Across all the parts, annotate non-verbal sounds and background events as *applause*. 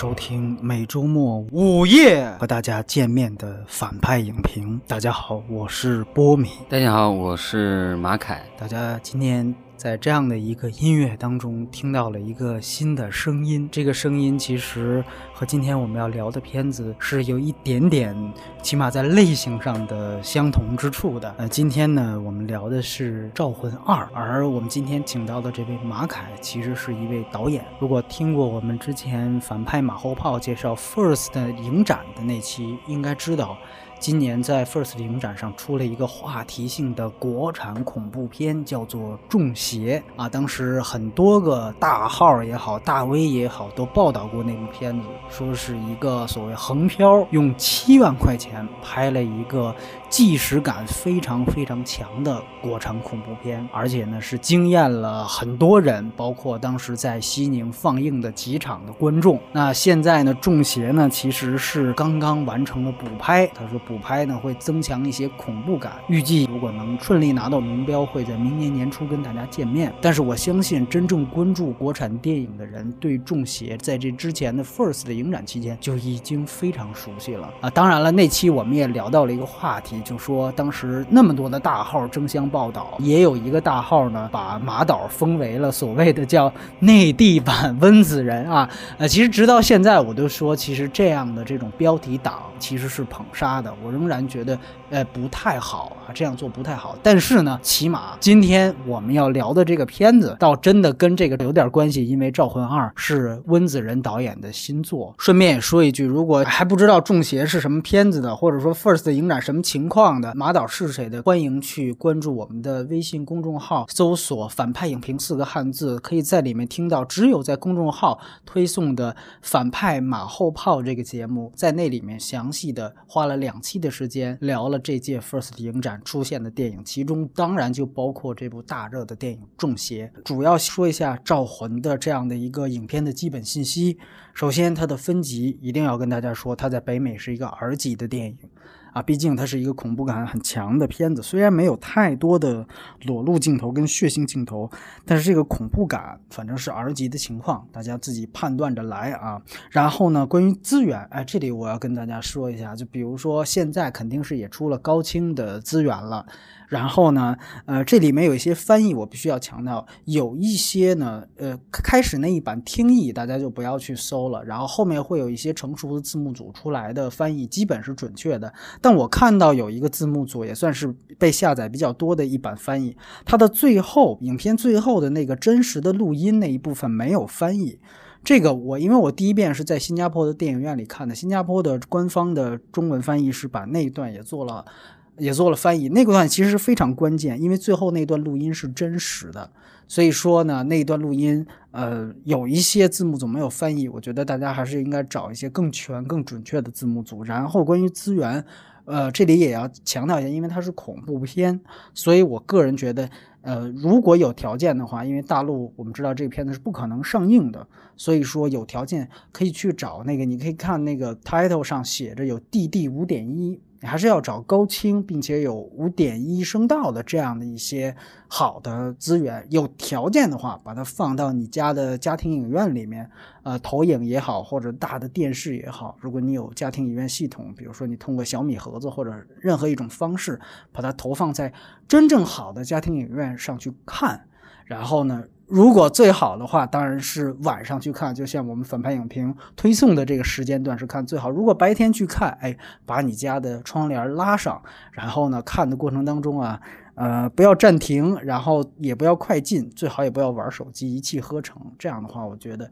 收听每周末午夜和大家见面的反派影评。大家好我是波米。大家好我是马凯。大家今天在这样的一个音乐当中，听到了一个新的声音。这个声音其实和今天我们要聊的片子是有一点点，起码在类型上的相同之处的。呃，今天呢，我们聊的是《招魂二》，而我们今天请到的这位马凯，其实是一位导演。如果听过我们之前反派马后炮介绍 First 影展的那期，应该知道。今年在 First 影展上出了一个话题性的国产恐怖片，叫做《中邪》啊。当时很多个大号也好，大 V 也好，都报道过那部片子，说是一个所谓横漂用七万块钱拍了一个。纪实感非常非常强的国产恐怖片，而且呢是惊艳了很多人，包括当时在西宁放映的几场的观众。那现在呢，《中邪》呢其实是刚刚完成了补拍，他说补拍呢会增强一些恐怖感，预计如果能顺利拿到龙标，会在明年年初跟大家见面。但是我相信，真正关注国产电影的人，对《中邪》在这之前的 First 的影展期间就已经非常熟悉了啊。当然了，那期我们也聊到了一个话题。就说当时那么多的大号争相报道，也有一个大号呢，把马导封为了所谓的叫内地版温子仁啊。*laughs* 呃，其实直到现在，我都说，其实这样的这种标题党其实是捧杀的。我仍然觉得，呃，不太好啊，这样做不太好。但是呢，起码今天我们要聊的这个片子，倒真的跟这个有点关系，因为《招魂二》是温子仁导演的新作。顺便也说一句，如果还不知道《中邪》是什么片子的，或者说 First 影展什么情。况的马导是谁的？欢迎去关注我们的微信公众号，搜索“反派影评”四个汉字，可以在里面听到只有在公众号推送的《反派马后炮》这个节目，在那里面详细的花了两期的时间聊了这届 First 影展出现的电影，其中当然就包括这部大热的电影《中邪》。主要说一下《招魂》的这样的一个影片的基本信息。首先，它的分级一定要跟大家说，它在北美是一个 R 级的电影。啊，毕竟它是一个恐怖感很强的片子，虽然没有太多的裸露镜头跟血腥镜头，但是这个恐怖感反正是 R 级的情况，大家自己判断着来啊。然后呢，关于资源，哎，这里我要跟大家说一下，就比如说现在肯定是也出了高清的资源了。然后呢，呃，这里面有一些翻译，我必须要强调，有一些呢，呃，开始那一版听译大家就不要去搜了，然后后面会有一些成熟的字幕组出来的翻译，基本是准确的。但我看到有一个字幕组也算是被下载比较多的一版翻译，它的最后影片最后的那个真实的录音那一部分没有翻译。这个我因为我第一遍是在新加坡的电影院里看的，新加坡的官方的中文翻译是把那一段也做了。也做了翻译，那个段其实是非常关键，因为最后那段录音是真实的，所以说呢，那段录音，呃，有一些字幕组没有翻译，我觉得大家还是应该找一些更全、更准确的字幕组。然后关于资源，呃，这里也要强调一下，因为它是恐怖片，所以我个人觉得，呃，如果有条件的话，因为大陆我们知道这个片子是不可能上映的，所以说有条件可以去找那个，你可以看那个 title 上写着有 DD 五点一。你还是要找高清并且有五点一声道的这样的一些好的资源，有条件的话，把它放到你家的家庭影院里面，呃，投影也好，或者大的电视也好，如果你有家庭影院系统，比如说你通过小米盒子或者任何一种方式，把它投放在真正好的家庭影院上去看，然后呢？如果最好的话，当然是晚上去看，就像我们反派影评推送的这个时间段是看最好。如果白天去看，哎，把你家的窗帘拉上，然后呢，看的过程当中啊，呃，不要暂停，然后也不要快进，最好也不要玩手机，一气呵成。这样的话，我觉得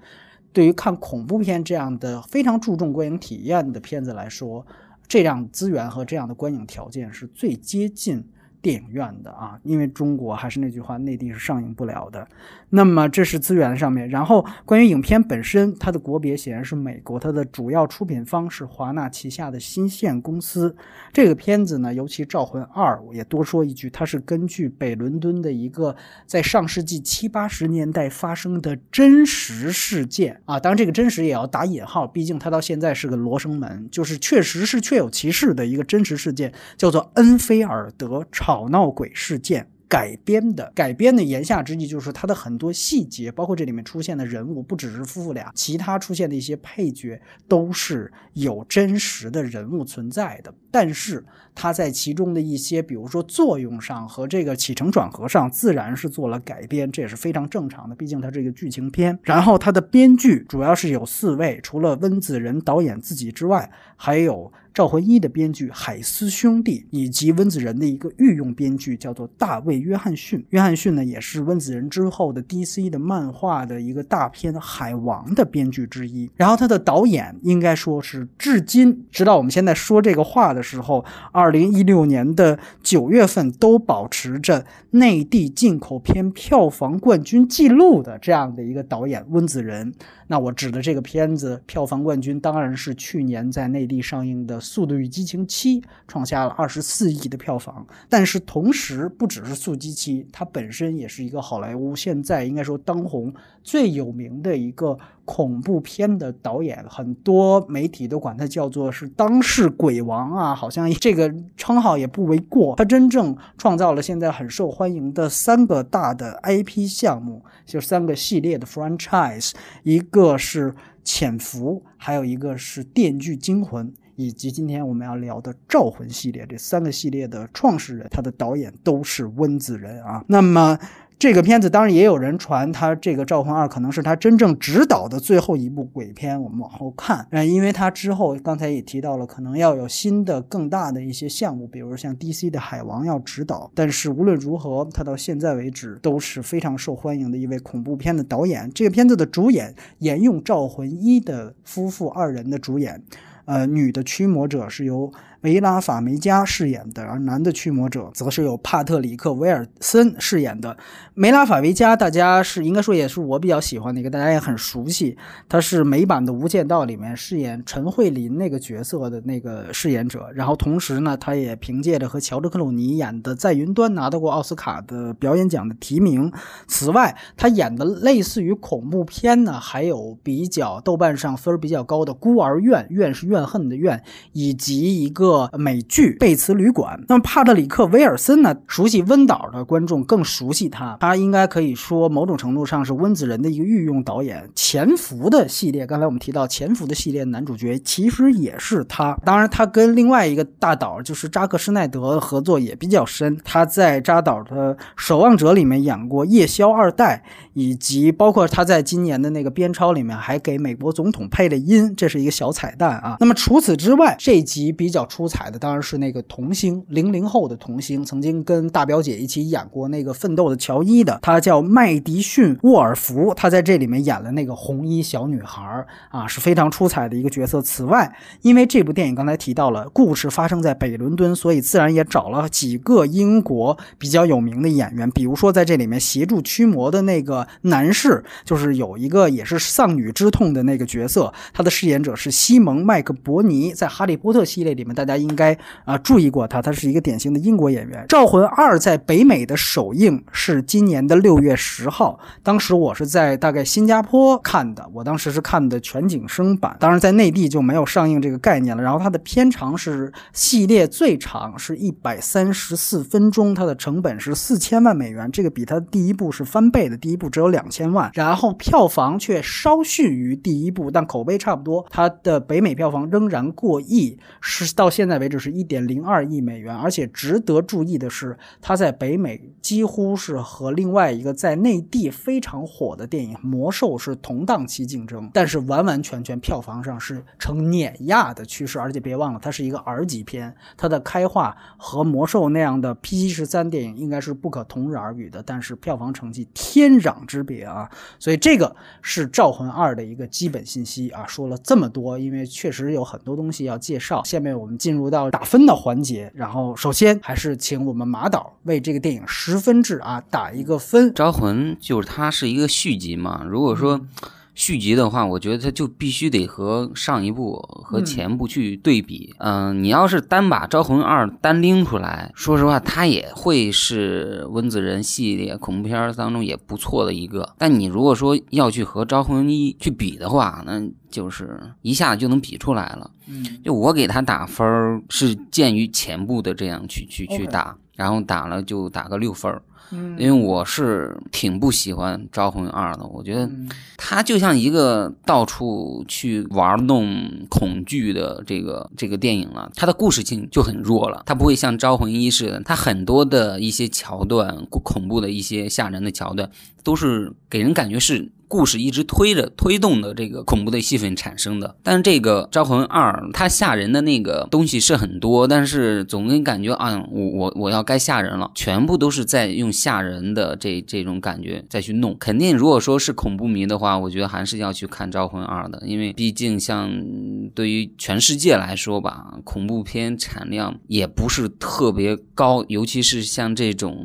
对于看恐怖片这样的非常注重观影体验的片子来说，这样资源和这样的观影条件是最接近。电影院的啊，因为中国还是那句话，内地是上映不了的。那么这是资源上面，然后关于影片本身，它的国别显然是美国，它的主要出品方是华纳旗下的新线公司。这个片子呢，尤其《招魂二》，我也多说一句，它是根据北伦敦的一个在上世纪七八十年代发生的真实事件啊，当然这个真实也要打引号，毕竟它到现在是个罗生门，就是确实是确有其事的一个真实事件，叫做恩菲尔德吵闹鬼事件。改编的。改编的言下之意就是它的很多细节，包括这里面出现的人物，不只是夫妇俩，其他出现的一些配角都是有真实的人物存在的。但是它在其中的一些，比如说作用上和这个起承转合上，自然是做了改编，这也是非常正常的。毕竟它这个剧情片。然后它的编剧主要是有四位，除了温子仁导演自己之外，还有。赵魂一的编剧海斯兄弟，以及温子仁的一个御用编剧叫做大卫·约翰逊。约翰逊呢，也是温子仁之后的 DC 的漫画的一个大片《海王》的编剧之一。然后他的导演应该说是至今，直到我们现在说这个话的时候，二零一六年的九月份都保持着内地进口片票房冠军记录的这样的一个导演温子仁。那我指的这个片子票房冠军当然是去年在内地上映的《速度与激情七》，创下了二十四亿的票房。但是同时，不只是《速激七》，它本身也是一个好莱坞现在应该说当红最有名的一个恐怖片的导演，很多媒体都管他叫做是当世鬼王啊，好像这个称号也不为过。他真正创造了现在很受欢迎的三个大的 IP 项目，就三个系列的 franchise，一个是潜伏，还有一个是电锯惊魂，以及今天我们要聊的招魂系列，这三个系列的创始人，他的导演都是温子仁啊。那么。这个片子当然也有人传，他这个《召唤二》可能是他真正执导的最后一部鬼片。我们往后看，嗯，因为他之后刚才也提到了，可能要有新的更大的一些项目，比如像 DC 的《海王》要执导。但是无论如何，他到现在为止都是非常受欢迎的一位恐怖片的导演。这个片子的主演沿用《召魂一》的夫妇二人的主演，呃，女的驱魔者是由。梅拉法梅加饰演的，而男的驱魔者则是由帕特里克威尔森饰演的。梅拉法梅加，大家是应该说也是我比较喜欢的一个，大家也很熟悉。他是美版的《无间道》里面饰演陈慧琳那个角色的那个饰演者。然后同时呢，他也凭借着和乔治克鲁尼演的《在云端》拿到过奥斯卡的表演奖的提名。此外，他演的类似于恐怖片呢，还有比较豆瓣上分比较高的《孤儿院》，怨是怨恨的怨，以及一个。美剧《贝茨旅馆》，那么帕特里克·威尔森呢？熟悉温导的观众更熟悉他，他应该可以说某种程度上是温子仁的一个御用导演。《潜伏》的系列，刚才我们提到《潜伏》的系列男主角其实也是他。当然，他跟另外一个大导就是扎克施奈德合作也比较深。他在扎导的《守望者》里面演过夜宵二代，以及包括他在今年的那个《编超》里面还给美国总统配了音，这是一个小彩蛋啊。那么除此之外，这集比较出。彩的当然是那个童星，零零后的童星，曾经跟大表姐一起演过那个《奋斗》的乔伊的，他叫麦迪逊·沃尔夫，他在这里面演了那个红衣小女孩啊，是非常出彩的一个角色。此外，因为这部电影刚才提到了故事发生在北伦敦，所以自然也找了几个英国比较有名的演员，比如说在这里面协助驱魔的那个男士，就是有一个也是丧女之痛的那个角色，他的饰演者是西蒙·麦克伯尼，在《哈利波特》系列里面，大家。应该啊注意过他，他是一个典型的英国演员。《招魂二》在北美的首映是今年的六月十号，当时我是在大概新加坡看的，我当时是看的全景声版，当然在内地就没有上映这个概念了。然后它的片长是系列最长，是一百三十四分钟，它的成本是四千万美元，这个比它第一部是翻倍的，第一部只有两千万，然后票房却稍逊于第一部，但口碑差不多，它的北美票房仍然过亿，是到现。在为止是一点零二亿美元，而且值得注意的是，它在北美几乎是和另外一个在内地非常火的电影《魔兽》是同档期竞争，但是完完全全票房上是呈碾压的趋势。而且别忘了，它是一个 R 级片，它的开化和《魔兽》那样的 PG 十三电影应该是不可同日而语的，但是票房成绩天壤之别啊！所以这个是《招魂二》的一个基本信息啊。说了这么多，因为确实有很多东西要介绍，下面我们进。入到打分的环节，然后首先还是请我们马导为这个电影十分制啊打一个分。招魂就是它是一个续集嘛，如果说。续集的话，我觉得它就必须得和上一部和前部去对比。嗯，你要是单把《招魂二》单拎出来，说实话，它也会是温子仁系列恐怖片当中也不错的一个。但你如果说要去和《招魂一》去比的话，那就是一下子就能比出来了。嗯就我给他打分儿是鉴于前部的这样去去去打，然后打了就打个六分儿，嗯因为我是挺不喜欢《招魂二》的，我觉得它就像一个到处去玩弄恐惧的这个这个电影了，它的故事性就很弱了，它不会像《招魂一》似的，它很多的一些桥段，恐怖的一些吓人的桥段，都是给人感觉是。故事一直推着推动的这个恐怖的戏份产生的，但是这个《招魂二》它吓人的那个东西是很多，但是总给人感觉啊，我我我要该吓人了，全部都是在用吓人的这这种感觉再去弄。肯定如果说是恐怖迷的话，我觉得还是要去看《招魂二》的，因为毕竟像对于全世界来说吧，恐怖片产量也不是特别高，尤其是像这种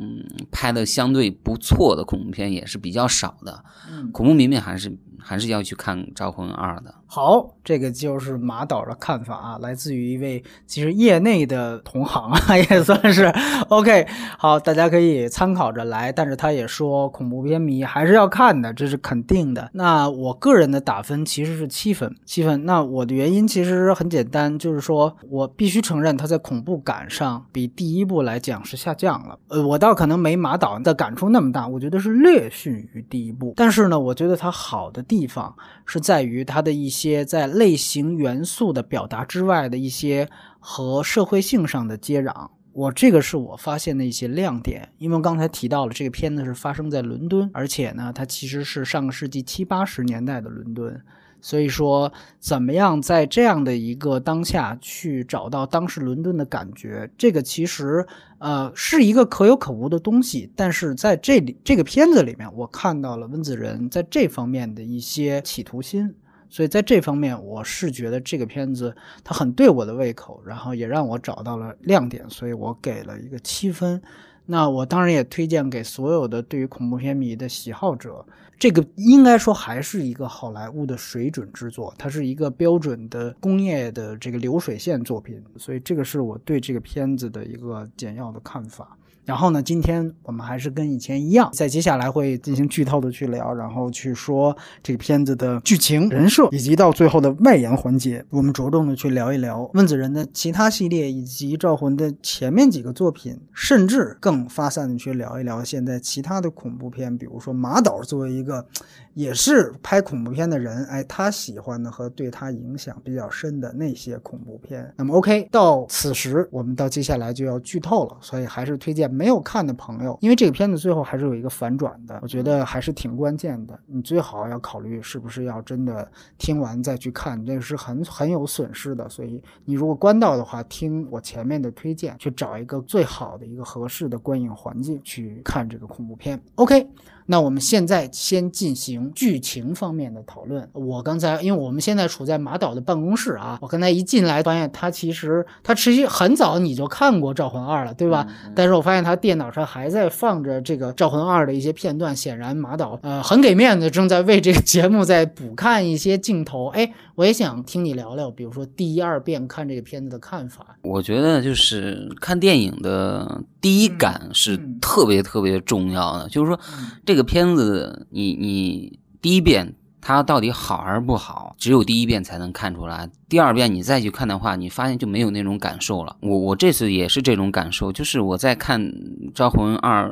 拍的相对不错的恐怖片也是比较少的。嗯恐怖迷们还是还是要去看《招魂二》的。好，这个就是马导的看法啊，来自于一位其实业内的同行啊，*laughs* 也算是 OK。好，大家可以参考着来，但是他也说恐怖片迷还是要看的，这是肯定的。那我个人的打分其实是七分，七分。那我的原因其实很简单，就是说我必须承认它在恐怖感上比第一部来讲是下降了。呃，我倒可能没马导的感触那么大，我觉得是略逊于第一部。但是呢，我觉得它好的地方是在于它的一些在类型元素的表达之外的一些和社会性上的接壤。我这个是我发现的一些亮点，因为刚才提到了这个片子是发生在伦敦，而且呢，它其实是上个世纪七八十年代的伦敦，所以说怎么样在这样的一个当下去找到当时伦敦的感觉，这个其实呃是一个可有可无的东西，但是在这里这个片子里面，我看到了温子仁在这方面的一些企图心。所以在这方面，我是觉得这个片子它很对我的胃口，然后也让我找到了亮点，所以我给了一个七分。那我当然也推荐给所有的对于恐怖片迷的喜好者。这个应该说还是一个好莱坞的水准之作，它是一个标准的工业的这个流水线作品，所以这个是我对这个片子的一个简要的看法。然后呢，今天我们还是跟以前一样，在接下来会进行剧透的去聊，然后去说这个片子的剧情、人设，以及到最后的外延环节，我们着重的去聊一聊温子仁的其他系列以及招魂的前面几个作品，甚至更发散的去聊一聊现在其他的恐怖片，比如说马导作为一个也是拍恐怖片的人，哎，他喜欢的和对他影响比较深的那些恐怖片。那么 OK，到此时我们到接下来就要剧透了，所以还是推荐没有看的朋友，因为这个片子最后还是有一个反转的，我觉得还是挺关键的。你最好要考虑是不是要真的听完再去看，这个是很很有损失的。所以你如果关到的话，听我前面的推荐，去找一个最好的一个合适的观影环境去看这个恐怖片。OK。那我们现在先进行剧情方面的讨论。我刚才，因为我们现在处在马导的办公室啊，我刚才一进来发现他其实他其实很早你就看过《招魂二》了，对吧？但是我发现他电脑上还在放着这个《招魂二》的一些片段，显然马导呃很给面子，正在为这个节目在补看一些镜头。哎，我也想听你聊聊，比如说第一二遍看这个片子的看法。我觉得就是看电影的第一感是嗯特别特别重要的，就是说这个片子你你第一遍它到底好还是不好，只有第一遍才能看出来。第二遍你再去看的话，你发现就没有那种感受了。我我这次也是这种感受，就是我在看《招魂二》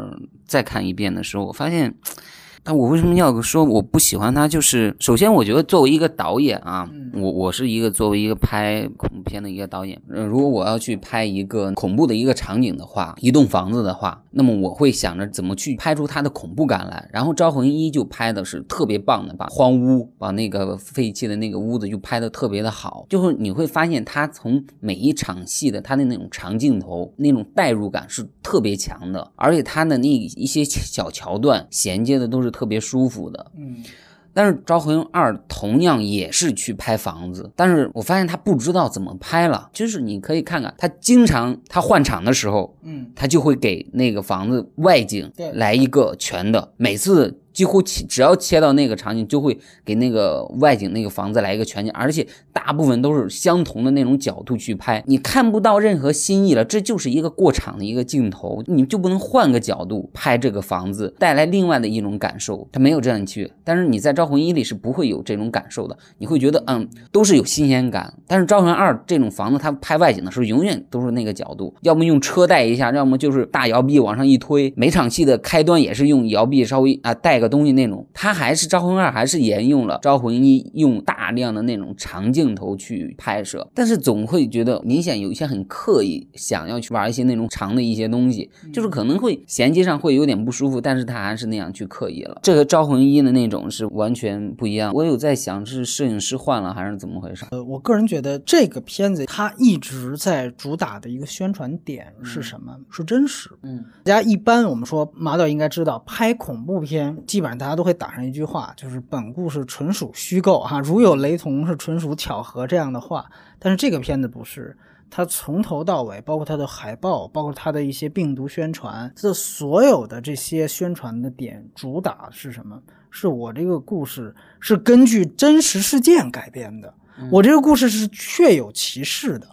再看一遍的时候，我发现。但我为什么要说我不喜欢他？就是首先，我觉得作为一个导演啊，我我是一个作为一个拍恐怖片的一个导演。呃，如果我要去拍一个恐怖的一个场景的话，一栋房子的话，那么我会想着怎么去拍出它的恐怖感来。然后《招魂一》就拍的是特别棒的，把荒屋，把那个废弃的那个屋子就拍的特别的好。就是你会发现，他从每一场戏的他的那种长镜头，那种代入感是特别强的，而且他的那一些小桥段衔接的都是。特别舒服的，嗯，但是《招魂二》同样也是去拍房子，但是我发现他不知道怎么拍了。就是你可以看看，他经常他换场的时候，嗯，他就会给那个房子外景对。来一个全的，每次几乎切只要切到那个场景，就会给那个外景那个房子来一个全景，而且大部分都是相同的那种角度去拍，你看不到任何新意了。这就是一个过场的一个镜头，你就不能换个角度拍这个房子，带来另外的一种感受。它没有这样去，但是你在《招魂一》里是不会有这种感受的，你会觉得嗯，都是有新鲜感。但是《招魂二》这种房子，它拍外景的时候永远都是那个角度，要么用车带一下，要么就是大摇臂往上一推。每场戏的开端也是用摇臂稍微啊带个东西那种。它还是《招魂二》还是沿用了《招魂一》用大量的那种长镜头去拍摄，但是总会觉得明显有一些很刻意想要去玩一些那种长的一些东西，就是可能会衔接上会有点不舒服，但是他还是那样去刻意了。这个《招魂一》的那种是完全不一样。我有在想是摄影师换了还是怎么回事？呃，我个人觉得这个片子它一直在主打的一个宣传点是什么？是真实。嗯，大家一般我们说马导应该知道，拍恐怖片基本上大家都会打上一句话，就是本故事纯属虚构哈，如有雷同是纯属巧合这样的话。但是这个片子不是，它从头到尾，包括它的海报，包括它的一些病毒宣传，这所有的这些宣传的点主打是什么？是我这个故事是根据真实事件改编的，我这个故事是确有其事的。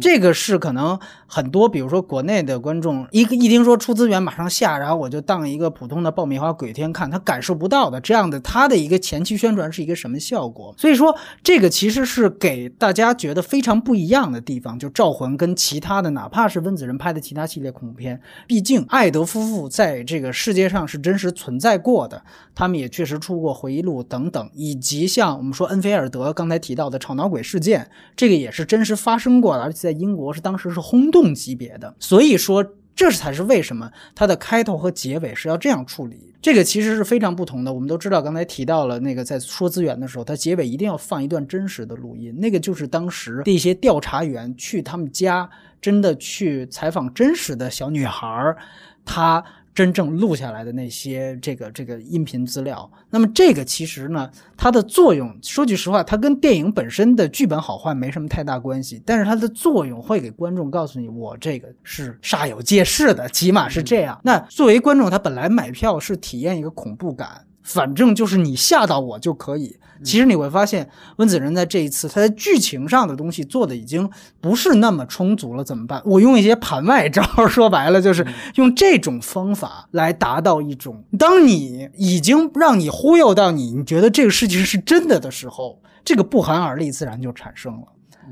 这个是可能很多，比如说国内的观众，一个一听说出资源马上下，然后我就当一个普通的爆米花鬼片看，他感受不到的这样的他的一个前期宣传是一个什么效果？所以说这个其实是给大家觉得非常不一样的地方。就《招魂》跟其他的，哪怕是温子仁拍的其他系列恐怖片，毕竟艾德夫妇在这个世界上是真实存在过的，他们也确实出过回忆录等等，以及像我们说恩菲尔德刚才提到的吵闹鬼事件，这个也是真实发生过的，而且在英国是当时是轰级别的。所以说，这才是为什么它的开头和结尾是要这样处理。这个其实是非常不同的。我们都知道，刚才提到了那个在说资源的时候，它结尾一定要放一段真实的录音，那个就是当时的一些调查员去他们家，真的去采访真实的小女孩儿，她。真正录下来的那些这个这个音频资料，那么这个其实呢，它的作用，说句实话，它跟电影本身的剧本好坏没什么太大关系，但是它的作用会给观众告诉你，我这个是煞有介事的，起码是这样。那作为观众，他本来买票是体验一个恐怖感。反正就是你吓到我就可以。其实你会发现，温子仁在这一次他在剧情上的东西做的已经不是那么充足了。怎么办？我用一些盘外招，说白了就是用这种方法来达到一种，当你已经让你忽悠到你，你觉得这个事情是真的的时候，这个不寒而栗自然就产生了。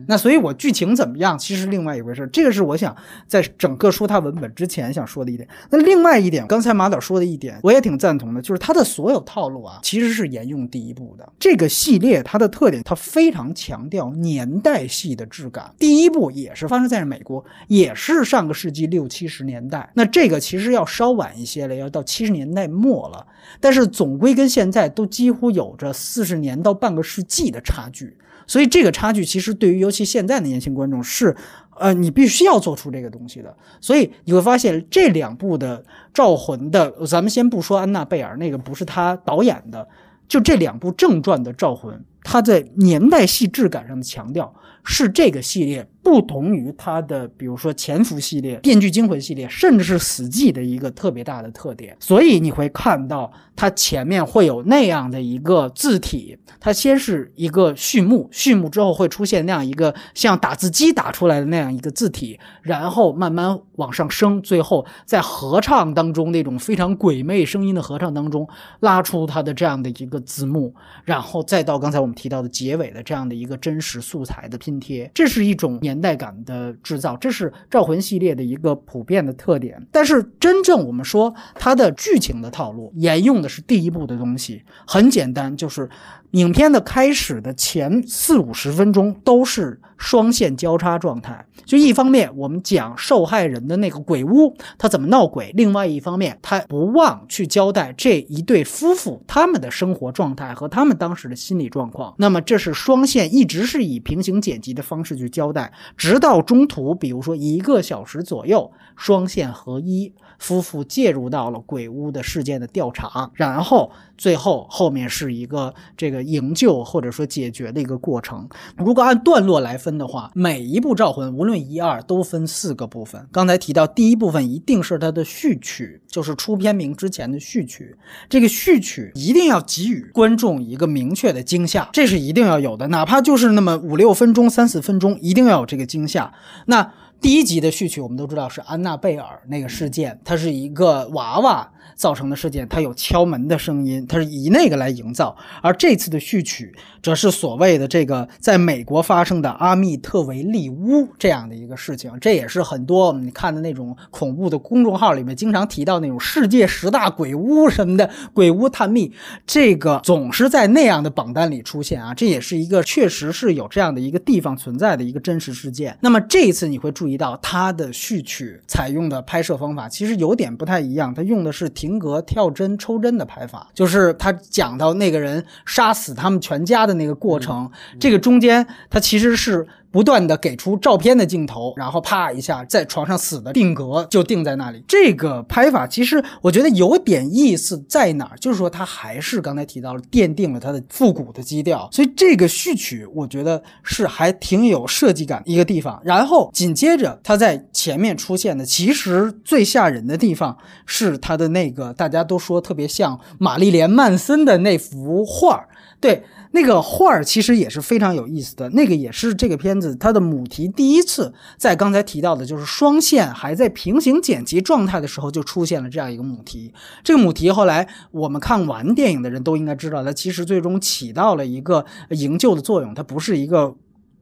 那所以，我剧情怎么样，其实另外一回事。这个是我想在整个说它文本之前想说的一点。那另外一点，刚才马导说的一点，我也挺赞同的，就是它的所有套路啊，其实是沿用第一部的这个系列。它的特点，它非常强调年代戏的质感。第一部也是发生在美国，也是上个世纪六七十年代。那这个其实要稍晚一些了，要到七十年代末了。但是总归跟现在都几乎有着四十年到半个世纪的差距。所以这个差距其实对于尤其现在的年轻观众是，呃，你必须要做出这个东西的。所以你会发现这两部的《招魂》的，咱们先不说安娜贝尔那个不是他导演的，就这两部正传的《招魂》，它在年代戏质感上的强调是这个系列。不同于它的，比如说《潜伏》系列、《电锯惊魂》系列，甚至是《死寂》的一个特别大的特点，所以你会看到它前面会有那样的一个字体，它先是一个序幕，序幕之后会出现那样一个像打字机打出来的那样一个字体，然后慢慢往上升，最后在合唱当中那种非常鬼魅声音的合唱当中拉出它的这样的一个字幕，然后再到刚才我们提到的结尾的这样的一个真实素材的拼贴，这是一种年年代感的制造，这是《招魂》系列的一个普遍的特点。但是，真正我们说它的剧情的套路，沿用的是第一部的东西，很简单，就是影片的开始的前四五十分钟都是。双线交叉状态，就一方面我们讲受害人的那个鬼屋他怎么闹鬼，另外一方面他不忘去交代这一对夫妇他们的生活状态和他们当时的心理状况。那么这是双线一直是以平行剪辑的方式去交代，直到中途，比如说一个小时左右，双线合一。夫妇介入到了鬼屋的事件的调查，然后最后后面是一个这个营救或者说解决的一个过程。如果按段落来分的话，每一部《招魂》，无论一二都分四个部分。刚才提到第一部分一定是它的序曲，就是出片名之前的序曲。这个序曲一定要给予观众一个明确的惊吓，这是一定要有的，哪怕就是那么五六分钟、三四分钟，一定要有这个惊吓。那第一集的序曲我们都知道是安娜贝尔那个事件，它是一个娃娃。造成的事件，它有敲门的声音，它是以那个来营造。而这次的序曲，则是所谓的这个在美国发生的阿密特维利屋这样的一个事情。这也是很多你看的那种恐怖的公众号里面经常提到那种世界十大鬼屋什么的鬼屋探秘，这个总是在那样的榜单里出现啊。这也是一个确实是有这样的一个地方存在的一个真实事件。那么这一次你会注意到它的序曲采用的拍摄方法其实有点不太一样，它用的是。停格、跳针、抽针的拍法，就是他讲到那个人杀死他们全家的那个过程，这个中间他其实是。不断的给出照片的镜头，然后啪一下在床上死的定格就定在那里。这个拍法其实我觉得有点意思在哪儿，就是说他还是刚才提到了奠定了他的复古的基调，所以这个序曲我觉得是还挺有设计感一个地方。然后紧接着他在前面出现的，其实最吓人的地方是他的那个大家都说特别像玛丽莲曼森的那幅画，对。那个画儿其实也是非常有意思的，那个也是这个片子它的母题第一次在刚才提到的，就是双线还在平行剪辑状态的时候就出现了这样一个母题。这个母题后来我们看完电影的人都应该知道，它其实最终起到了一个营救的作用，它不是一个。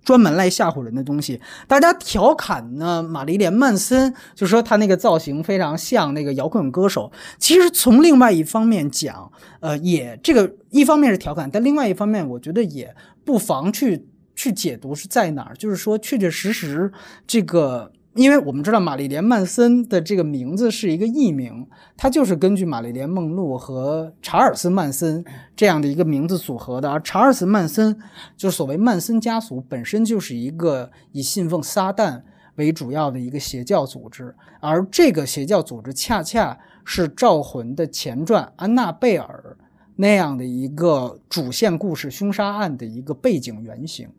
专门来吓唬人的东西，大家调侃呢？玛丽莲·曼森就说他那个造型非常像那个摇滚歌手。其实从另外一方面讲，呃，也这个一方面是调侃，但另外一方面，我觉得也不妨去去解读是在哪儿，就是说确确实实这个。因为我们知道玛丽莲·曼森的这个名字是一个艺名，它就是根据玛丽莲·梦露和查尔斯·曼森这样的一个名字组合的。而查尔斯·曼森就是所谓曼森家族，本身就是一个以信奉撒旦为主要的一个邪教组织，而这个邪教组织恰恰是《招魂》的前传《安娜贝尔》那样的一个主线故事凶杀案的一个背景原型。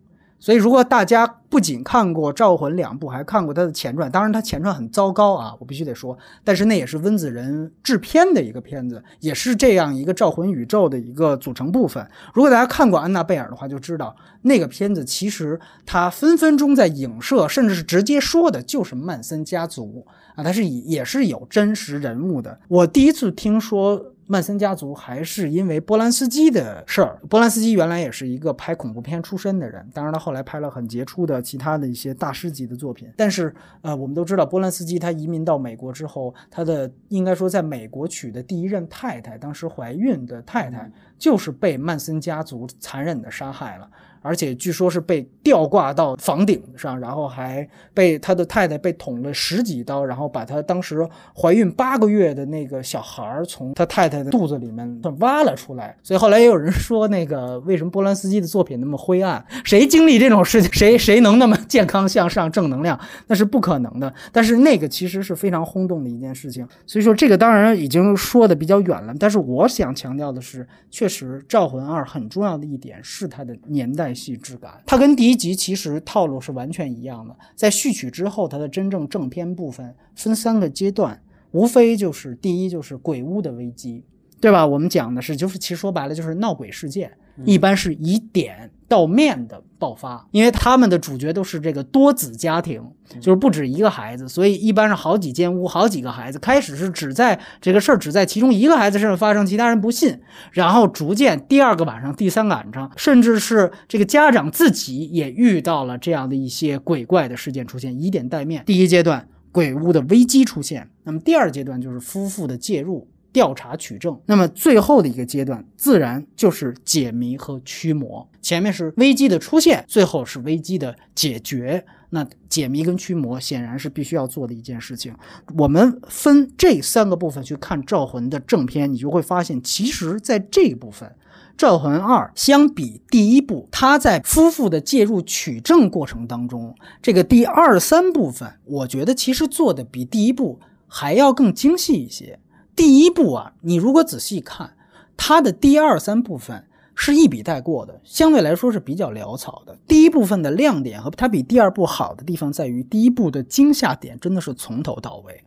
所以，如果大家不仅看过《招魂》两部，还看过他的前传，当然他前传很糟糕啊，我必须得说，但是那也是温子仁制片的一个片子，也是这样一个招魂宇宙的一个组成部分。如果大家看过《安娜贝尔》的话，就知道那个片子其实它分分钟在影射，甚至是直接说的就是曼森家族啊，它是也是有真实人物的。我第一次听说。曼森家族还是因为波兰斯基的事儿。波兰斯基原来也是一个拍恐怖片出身的人，当然他后来拍了很杰出的其他的一些大师级的作品。但是，呃，我们都知道波兰斯基他移民到美国之后，他的应该说在美国娶的第一任太太，当时怀孕的太太就是被曼森家族残忍的杀害了。而且据说是被吊挂到房顶上，然后还被他的太太被捅了十几刀，然后把他当时怀孕八个月的那个小孩从他太太的肚子里面挖了出来。所以后来也有人说，那个为什么波兰斯基的作品那么灰暗？*laughs* 谁经历这种事情，谁谁能那么健康向上、正能量？那是不可能的。但是那个其实是非常轰动的一件事情。所以说这个当然已经说的比较远了。但是我想强调的是，确实《招魂二》很重要的一点是它的年代。戏质感，它跟第一集其实套路是完全一样的。在序曲之后，它的真正正片部分分三个阶段，无非就是第一就是鬼屋的危机，对吧？我们讲的是，就是其实说白了就是闹鬼事件。一般是以点到面的爆发，因为他们的主角都是这个多子家庭，就是不止一个孩子，所以一般是好几间屋，好几个孩子。开始是只在这个事儿只在其中一个孩子身上发生，其他人不信，然后逐渐第二个晚上、第三个晚上，甚至是这个家长自己也遇到了这样的一些鬼怪的事件出现，以点带面。第一阶段鬼屋的危机出现，那么第二阶段就是夫妇的介入。调查取证，那么最后的一个阶段自然就是解谜和驱魔。前面是危机的出现，最后是危机的解决。那解谜跟驱魔显然是必须要做的一件事情。我们分这三个部分去看《招魂》的正片，你就会发现，其实在这一部分，《招魂二》相比第一部，它在夫妇的介入取证过程当中，这个第二三部分，我觉得其实做的比第一部还要更精细一些。第一部啊，你如果仔细看，它的第二三部分是一笔带过的，相对来说是比较潦草的。第一部分的亮点和它比第二部好的地方在于，第一部的惊吓点真的是从头到尾。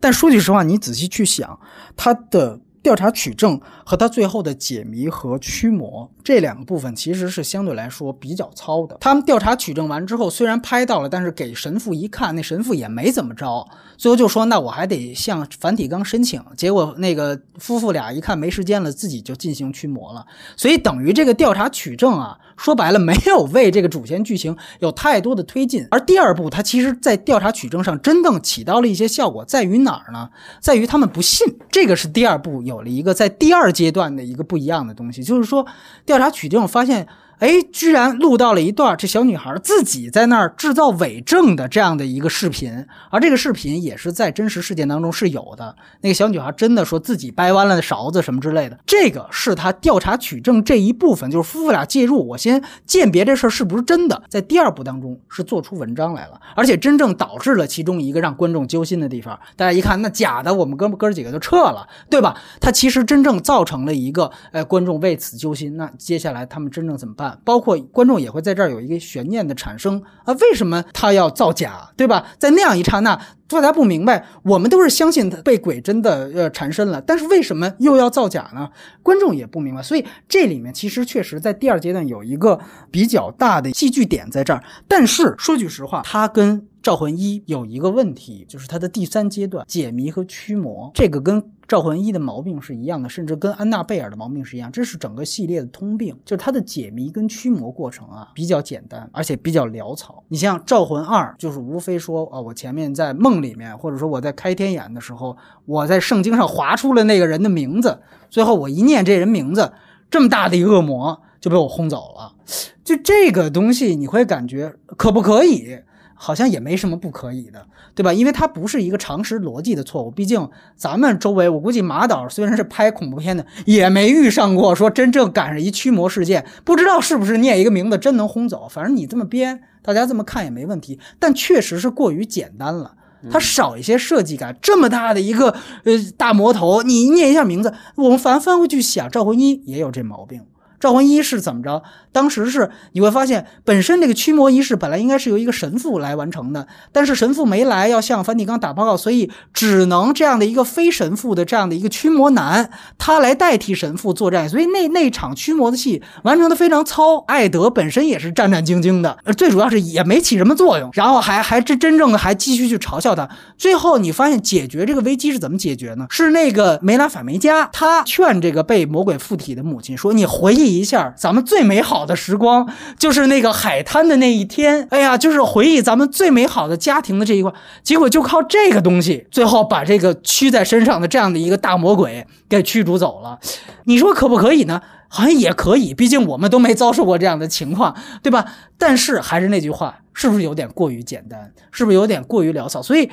但说句实话，你仔细去想，它的调查取证和它最后的解谜和驱魔这两个部分，其实是相对来说比较糙的。他们调查取证完之后，虽然拍到了，但是给神父一看，那神父也没怎么着。最后就说：“那我还得向梵蒂冈申请。”结果那个夫妇俩一看没时间了，自己就进行驱魔了。所以等于这个调查取证啊，说白了没有为这个主线剧情有太多的推进。而第二部它其实，在调查取证上真正起到了一些效果，在于哪儿呢？在于他们不信。这个是第二部有了一个在第二阶段的一个不一样的东西，就是说调查取证发现。哎，居然录到了一段这小女孩自己在那儿制造伪证的这样的一个视频，而这个视频也是在真实事件当中是有的。那个小女孩真的说自己掰弯了勺子什么之类的，这个是他调查取证这一部分，就是夫妇俩介入，我先鉴别这事儿是不是真的，在第二部当中是做出文章来了，而且真正导致了其中一个让观众揪心的地方。大家一看，那假的，我们哥们哥几个就撤了，对吧？他其实真正造成了一个，呃，观众为此揪心。那接下来他们真正怎么办？包括观众也会在这儿有一个悬念的产生啊，为什么他要造假，对吧？在那样一刹那，大家不明白，我们都是相信他被鬼真的呃缠身了，但是为什么又要造假呢？观众也不明白，所以这里面其实确实在第二阶段有一个比较大的戏剧点在这儿。但是说句实话，他跟。招魂一有一个问题，就是它的第三阶段解谜和驱魔，这个跟招魂一的毛病是一样的，甚至跟安娜贝尔的毛病是一样，这是整个系列的通病，就是它的解谜跟驱魔过程啊比较简单，而且比较潦草。你像招魂二，就是无非说啊，我前面在梦里面，或者说我在开天眼的时候，我在圣经上划出了那个人的名字，最后我一念这人名字，这么大的一个恶魔就被我轰走了。就这个东西，你会感觉可不可以？好像也没什么不可以的，对吧？因为它不是一个常识逻辑的错误。毕竟咱们周围，我估计马导虽然是拍恐怖片的，也没遇上过说真正赶上一驱魔事件，不知道是不是念一个名字真能轰走。反正你这么编，大家这么看也没问题。但确实是过于简单了，他少一些设计感。这么大的一个呃大魔头，你念一下名字，我们反翻回去想，赵魂一也有这毛病。赵魂一是怎么着？当时是你会发现，本身这个驱魔仪式本来应该是由一个神父来完成的，但是神父没来，要向梵蒂冈打报告，所以只能这样的一个非神父的这样的一个驱魔男，他来代替神父作战。所以那那场驱魔的戏完成的非常糙。艾德本身也是战战兢兢的，最主要是也没起什么作用，然后还还真真正的还继续去嘲笑他。最后你发现解决这个危机是怎么解决呢？是那个梅拉法梅加，他劝这个被魔鬼附体的母亲说：“你回忆一下咱们最美好。”的时光就是那个海滩的那一天，哎呀，就是回忆咱们最美好的家庭的这一块。结果就靠这个东西，最后把这个驱在身上的这样的一个大魔鬼给驱逐走了。你说可不可以呢？好像也可以，毕竟我们都没遭受过这样的情况，对吧？但是还是那句话，是不是有点过于简单？是不是有点过于潦草？所以，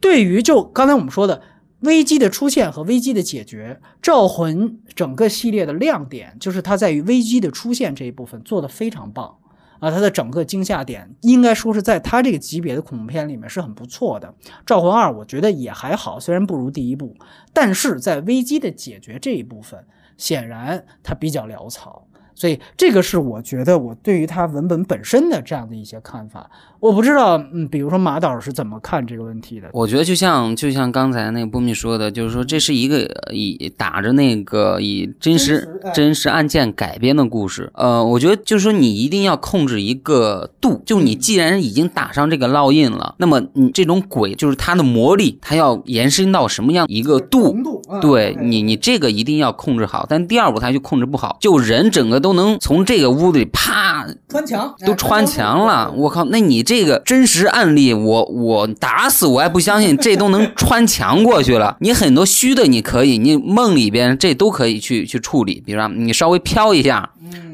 对于就刚才我们说的。危机的出现和危机的解决，招魂整个系列的亮点就是它在于危机的出现这一部分做得非常棒啊！它的整个惊吓点应该说是在它这个级别的恐怖片里面是很不错的。招魂二我觉得也还好，虽然不如第一部，但是在危机的解决这一部分，显然它比较潦草。所以这个是我觉得我对于它文本本身的这样的一些看法。我不知道，嗯，比如说马导是怎么看这个问题的？我觉得就像就像刚才那个波米说的，就是说这是一个以打着那个以真实真实案件改编的故事。呃，我觉得就是说你一定要控制一个度，就你既然已经打上这个烙印了，那么你这种鬼就是它的魔力，它要延伸到什么样一个度？对你，你这个一定要控制好。但第二步它就控制不好，就人整个都能从这个屋子里啪穿墙，都穿墙了。我靠，那你这。这个真实案例，我我打死我还不相信这都能穿墙过去了。*laughs* 你很多虚的你可以，你梦里边这都可以去去处理。比如说你稍微飘一下，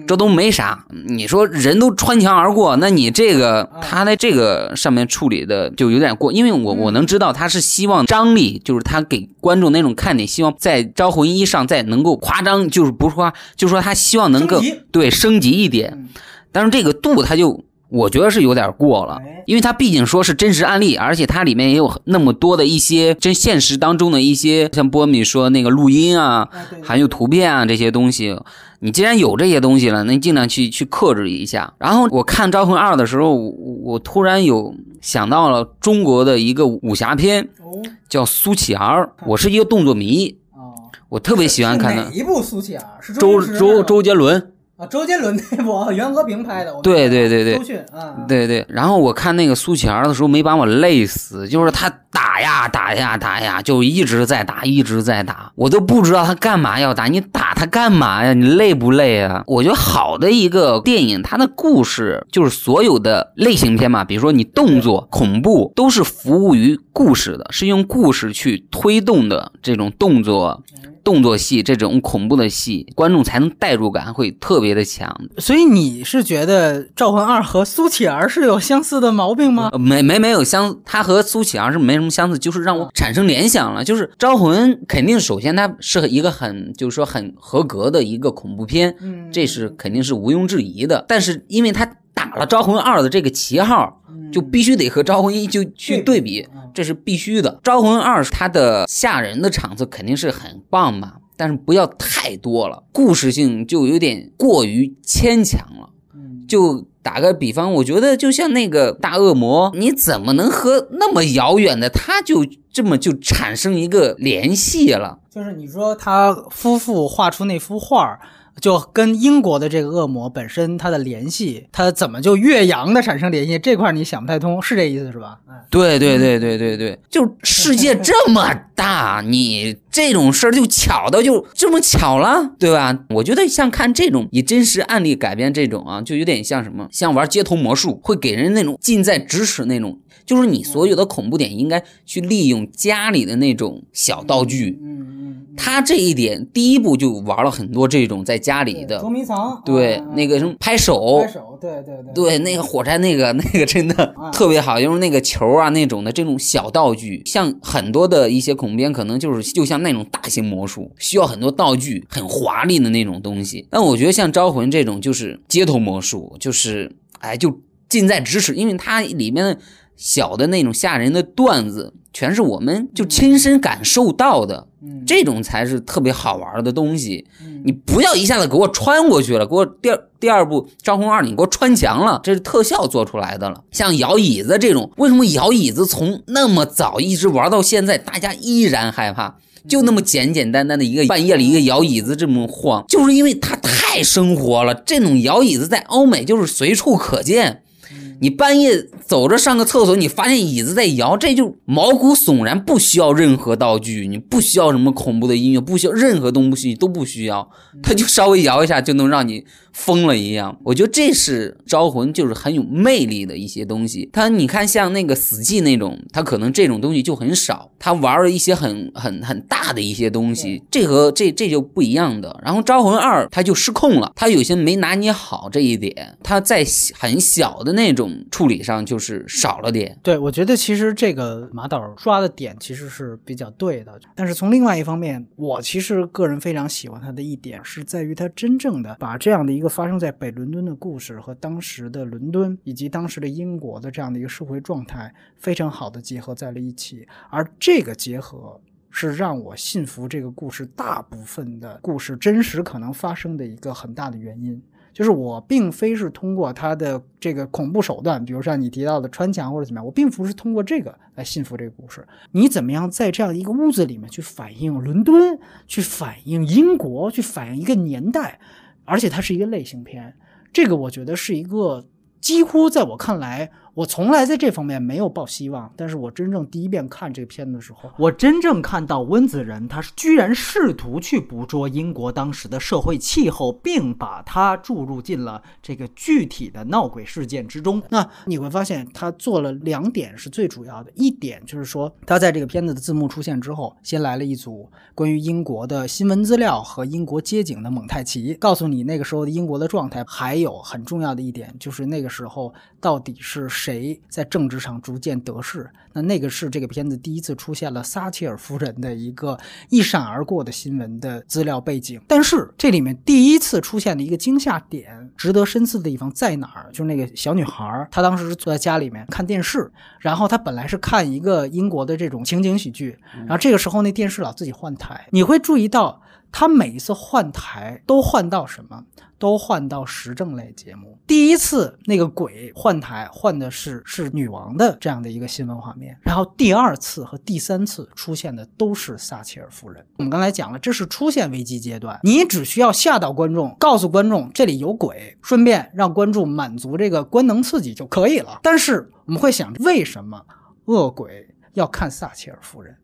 这都没啥。你说人都穿墙而过，那你这个他在这个上面处理的就有点过，因为我我能知道他是希望张力，就是他给观众那种看点，希望在招魂一上再能够夸张，就是不是夸，就是说他希望能够对升级一点，但是这个度它就。我觉得是有点过了哎，因为它毕竟说是真实案例，而且它里面也有那么多的一些真现实当中的一些，像波米说那个录音啊，还有图片啊这些东西。你既然有这些东西了，那你尽量去去克制一下。然后我看《招魂二》的时候，我我突然有想到了中国的一个武侠片，哦叫《苏乞儿》。我是一个动作迷，哦，我特别喜欢看的。一部苏乞儿？是周周周杰伦，啊，周杰伦那部，*laughs* 袁和平拍的。我对对对对周迅啊，对对。然后我看那个苏乞儿的时候，没把我累死，就是他打呀打呀打呀，就一直在打，一直在打，我都不知道他干嘛要打。你打他干嘛呀？你累不累啊？我觉得好的一个电影，它的故事就是所有的类型片嘛，比如说你动作、恐怖，都是服务于故事的，是用故事去推动的这种动作。动作戏这种恐怖的戏，观众才能代入感会特别的强。所以你是觉得《召唤二》和苏乞儿是有相似的毛病吗？呃没没没有相，它和苏乞儿是没什么相似，就是让我产生联想了。就是《招魂》肯定首先它是一个很就是说很合格的一个恐怖片，嗯这是肯定是毋庸置疑的。但是因为它打了《招魂二》的这个旗号，就必须得和《招魂一》就去对比，这是必须的。《招魂二》它的吓人的场次肯定是很棒嘛，但是不要太多了，故事性就有点过于牵强了。就打个比方，我觉得就像那个大恶魔，你怎么能和那么遥远的他就这么就产生一个联系了？就是你说他夫妇画出那幅画儿，就跟英国的这个恶魔本身它的联系，它怎么就越洋的产生联系？这块儿你想不太通，是这意思是吧？哎，对对对对对对，就世界这么大，你这种事儿就巧到就这么巧了，对吧？我觉得像看这种以真实案例改编这种啊，就有点像什么，像玩街头魔术，会给人那种近在咫尺那种。就是你所有的恐怖点应该去利用家里的那种小道具，嗯嗯，他这一点第一步就玩了很多这种在家里的捉，迷藏，对啊那个什么拍手拍，手，对对对，对，那个火柴那个那个真的啊特别好，就是那个球啊那种的这种小道具，像很多的一些恐怖片可能就是就像那种大型魔术，需要很多道具，很华丽的那种东西。但我觉得像招魂这种就是街头魔术，就是哎就近在咫尺，因为它里面的小的那种吓人的段子，全是我们就亲身感受到的。嗯这种才是特别好玩的东西。嗯你不要一下子给我穿过去了，给我第二第二部《张红二》你给我穿墙了，这是特效做出来的了。像摇椅子这种，为什么摇椅子从那么早一直玩到现在，大家依然害怕？就那么简简单单的一个半夜里一个摇椅子这么晃，就是因为它太生活了。这种摇椅子在欧美就是随处可见。你半夜走着上个厕所，你发现椅子在摇，这就毛骨悚然，不需要任何道具，你不需要什么恐怖的音乐，不需要任何东西都不需要，它就稍微摇一下就能让你疯了一样。我觉得这是招魂，就是很有魅力的一些东西。它你看像那个死寂那种，他可能这种东西就很少，他玩了一些很很很大的一些东西，这和这这就不一样的。然后招魂二他就失控了，他有些没拿捏好这一点，他在很小的那种处理上就是少了点。对，我觉得其实这个马导抓的点其实是比较对的，但是从另外一方面，我其实个人非常喜欢他的一点是在于他真正的把这样的一个发生在北伦敦的故事和当时的伦敦以及当时的英国的这样的一个社会状态非常好的结合在了一起，而这个结合。是让我信服这个故事大部分的故事真实可能发生的一个很大的原因。就是我并非是通过他的这个恐怖手段，比如像你提到的穿墙或者怎么样，我并不是通过这个来信服这个故事。你怎么样在这样一个屋子里面去反映伦敦，去反映英国，去反映一个年代，而且它是一个类型片，这个我觉得是一个几乎在我看来，我从来在这方面没有抱希望，但是我真正第一遍看这个片子的时候，我真正看到温子仁，他是居然试图去捕捉英国当时的社会气候，并把它注入进了这个具体的闹鬼事件之中。那你会发现他做了两点是最主要的，一点就是说他在这个片子的字幕出现之后，先来了一组关于英国的新闻资料和英国街景的蒙太奇，告诉你那个时候的英国的状态。还有很重要的一点就是那个时候到底是谁谁在政治上逐渐得势。那那个是这个片子第一次出现了撒切尔夫人的一个一闪而过的新闻的资料背景。但是这里面第一次出现的一个惊吓点，值得深思的地方在哪儿？就是那个小女孩，她当时坐在家里面看电视，然后她本来是看一个英国的这种情景喜剧，然后这个时候那电视老自己换台，你会注意到。他每一次换台都换到什么？都换到时政类节目。第一次那个鬼换台换的是是女王的这样的一个新闻画面，然后第二次和第三次出现的都是撒切尔夫人。我们刚才讲了，这是出现危机阶段，你只需要吓到观众，告诉观众这里有鬼，顺便让观众满足这个官能刺激就可以了。但是我们会想，为什么恶鬼要看撒切尔夫人？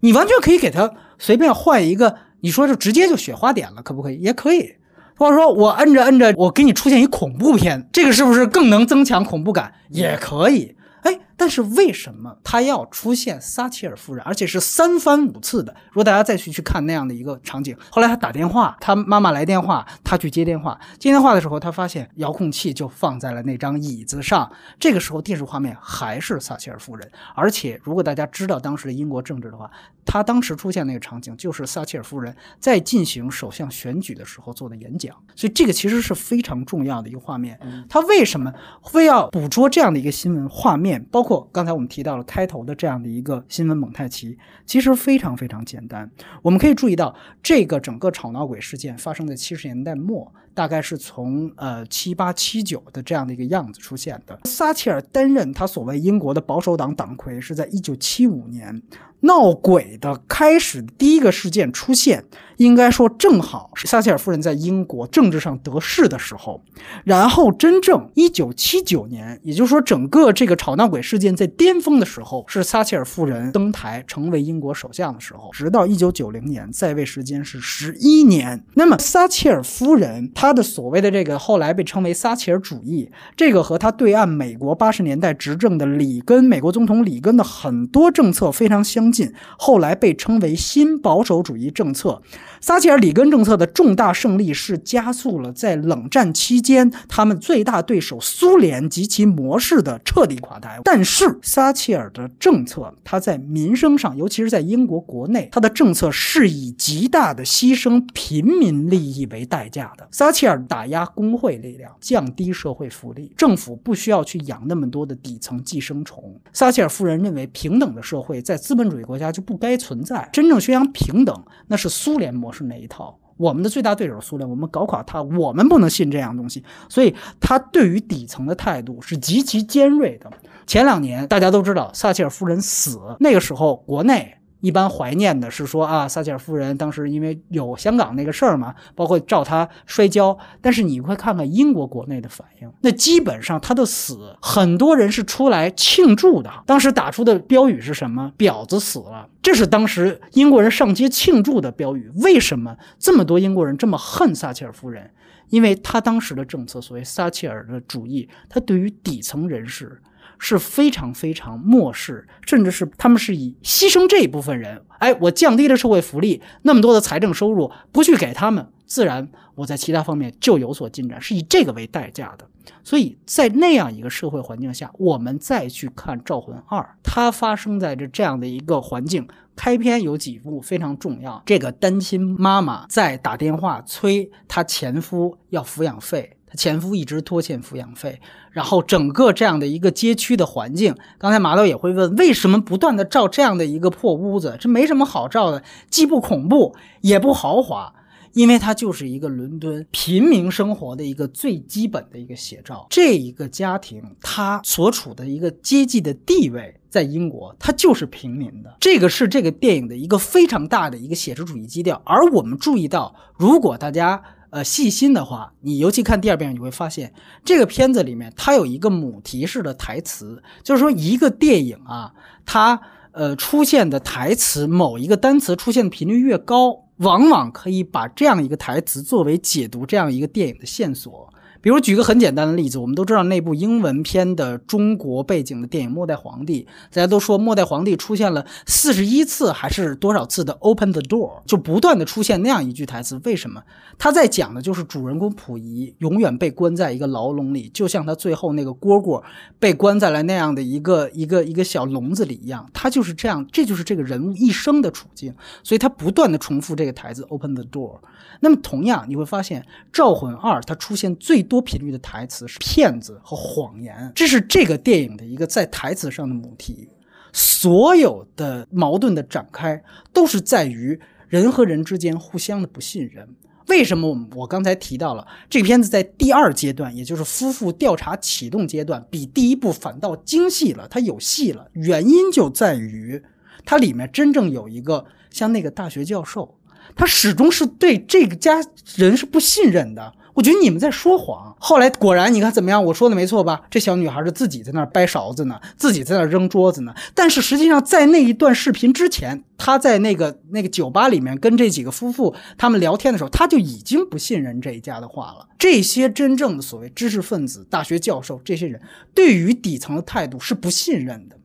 你完全可以给他随便换一个。你说就直接就雪花点了，可不可以？也可以，或者说我摁着摁着，我给你出现一恐怖片，这个是不是更能增强恐怖感？也可以。哎，但是为什么他要出现撒切尔夫人，而且是三番五次的？如果大家再去去看那样的一个场景，后来他打电话，他妈妈来电话，他去接电话，接电话的时候，他发现遥控器就放在了那张椅子上。这个时候电视画面还是撒切尔夫人，而且如果大家知道当时的英国政治的话，他当时出现那个场景就是撒切尔夫人在进行首相选举的时候做的演讲，所以这个其实是非常重要的一个画面。他为什么非要捕捉这样的一个新闻画面？包括刚才我们提到了开头的这样的一个新闻蒙太奇，其实非常非常简单。我们可以注意到，这个整个吵闹鬼事件发生在七十年代末，大概是从呃七八七九的这样的一个样子出现的。撒切尔担任他所谓英国的保守党党魁是在一九七五年。闹鬼的开始，第一个事件出现，应该说正好是撒切尔夫人在英国政治上得势的时候。然后，真正一九七九年，也就是说，整个这个吵闹鬼事件在巅峰的时候，是撒切尔夫人登台成为英国首相的时候。直到一九九零年，在位时间是十一年。那么，撒切尔夫人他的所谓的这个后来被称为撒切尔主义，这个和他对岸美国八十年代执政的里根美国总统里根的很多政策非常相。近后来被称为新保守主义政策。撒切尔里根政策的重大胜利是加速了在冷战期间他们最大对手苏联及其模式的彻底垮台。但是撒切尔的政策，他在民生上，尤其是在英国国内，他的政策是以极大的牺牲平民利益为代价的。撒撒切尔打压工会力量，降低社会福利，政府不需要去养那么多的底层寄生虫。撒切尔夫人认为，平等的社会在资本主义国家就不该存在。真正宣扬平等，那是苏联模。式那一套？我们的最大对手苏联，我们搞垮他，我们不能信这样东西。所以他对于底层的态度是极其尖锐的。前两年大家都知道撒切尔夫人死，那个时候国内。一般怀念的是说啊，撒切尔夫人当时因为有香港那个事儿嘛，包括照她摔跤。但是你会看看英国国内的反应，那基本上她的死，很多人是出来庆祝的。当时打出的标语是什么？“婊子死了”，这是当时英国人上街庆祝的标语。为什么这么多英国人这么恨撒切尔夫人？因为他当时的政策，所谓撒切尔的主义，他对于底层人士。是非常非常漠视，甚至是他们是以牺牲这一部分人，哎，我降低了社会福利，那么多的财政收入不去给他们，自然我在其他方面就有所进展，是以这个为代价的。所以在那样一个社会环境下，我们再去看《招魂二》，它发生在这这样的一个环境，开篇有几幕非常重要，这个单亲妈妈在打电话催她前夫要抚养费。前夫一直拖欠抚养费，然后整个这样的一个街区的环境，刚才马导也会问，为什么不断的照这样的一个破屋子？这没什么好照的，既不恐怖也不豪华，因为它就是一个伦敦平民生活的一个最基本的一个写照。这一个家庭，他所处的一个阶级的地位，在英国，它就是平民的。这个是这个电影的一个非常大的一个写实主义基调。而我们注意到，如果大家。呃，细心的话，你尤其看第二遍，你会发现这个片子里面它有一个母题式的台词，就是说一个电影啊，它呃出现的台词某一个单词出现的频率越高，往往可以把这样一个台词作为解读这样一个电影的线索。比如举个很简单的例子，我们都知道那部英文片的中国背景的电影《末代皇帝》，大家都说末代皇帝出现了四十一次还是多少次的 “open the door”，就不断的出现那样一句台词。为什么？他在讲的就是主人公溥仪永远被关在一个牢笼里，就像他最后那个蝈蝈被关在了那样的一个一个一个小笼子里一样，他就是这样，这就是这个人物一生的处境。所以他不断的重复这个台词 “open the door”。那么同样，你会发现《招魂二》它出现最多频率的台词是骗子和谎言，这是这个电影的一个在台词上的母题。所有的矛盾的展开都是在于人和人之间互相的不信任。为什么我我刚才提到了这个片子在第二阶段，也就是夫妇调查启动阶段，比第一部反倒精细了，它有戏了。原因就在于它里面真正有一个像那个大学教授。他始终是对这个家人是不信任的。我觉得你们在说谎。后来果然，你看怎么样？我说的没错吧？这小女孩是自己在那儿掰勺子呢，自己在那儿扔桌子呢。但是实际上，在那一段视频之前，她在那个那个酒吧里面跟这几个夫妇他们聊天的时候，他就已经不信任这一家的话了。这些真正的所谓知识分子、大学教授，这些人对于底层的态度是不信任的。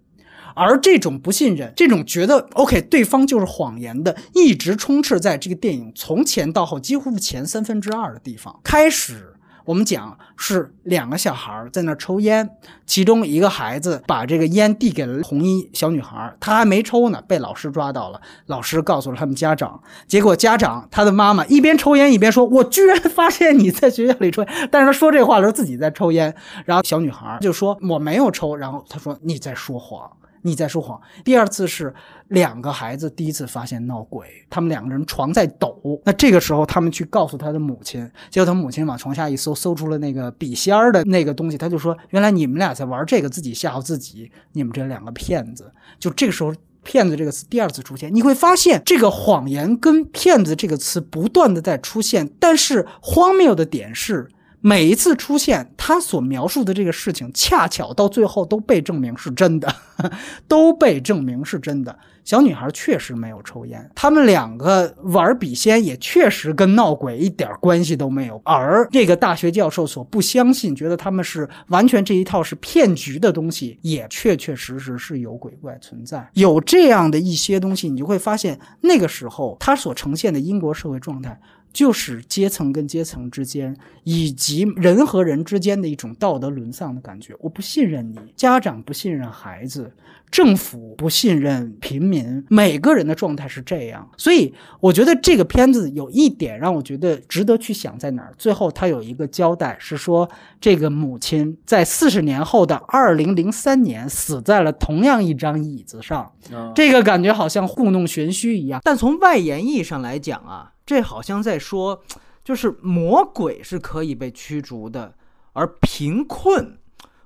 而这种不信任，这种觉得 OK 对方就是谎言的，一直充斥在这个电影从前到后，几乎是前三分之二的地方。开始我们讲是两个小孩在那抽烟，其中一个孩子把这个烟递给了红衣小女孩，她还没抽呢，被老师抓到了。老师告诉了他们家长，结果家长他的妈妈一边抽烟一边说：“我居然发现你在学校里抽烟。”但是他说这话的时候自己在抽烟，然后小女孩就说：“我没有抽。”然后他说：“你在说谎。”你在说谎。第二次是两个孩子第一次发现闹鬼，他们两个人床在抖。那这个时候他们去告诉他的母亲，结果他母亲往床下一搜，搜出了那个笔仙儿的那个东西。他就说：“原来你们俩在玩这个，自己吓唬自己。你们这两个骗子。”就这个时候，“骗子”这个词第二次出现，你会发现这个谎言跟“骗子”这个词不断的在出现。但是荒谬的点是。每一次出现，他所描述的这个事情，恰巧到最后都被证明是真的，*laughs* 都被证明是真的。小女孩确实没有抽烟，他们两个玩笔仙也确实跟闹鬼一点关系都没有。而这个大学教授所不相信，觉得他们是完全这一套是骗局的东西，也确确实实是有鬼怪存在。有这样的一些东西，你就会发现，那个时候他所呈现的英国社会状态。就是阶层跟阶层之间，以及人和人之间的一种道德沦丧的感觉。我不信任你，家长不信任孩子，政府不信任平民，每个人的状态是这样。所以，我觉得这个片子有一点让我觉得值得去想，在哪儿？最后他有一个交代，是说这个母亲在四十年后的二零零三年死在了同样一张椅子上。这个感觉好像故弄玄虚一样，但从外延意义上来讲啊。这好像在说，就是魔鬼是可以被驱逐的，而贫困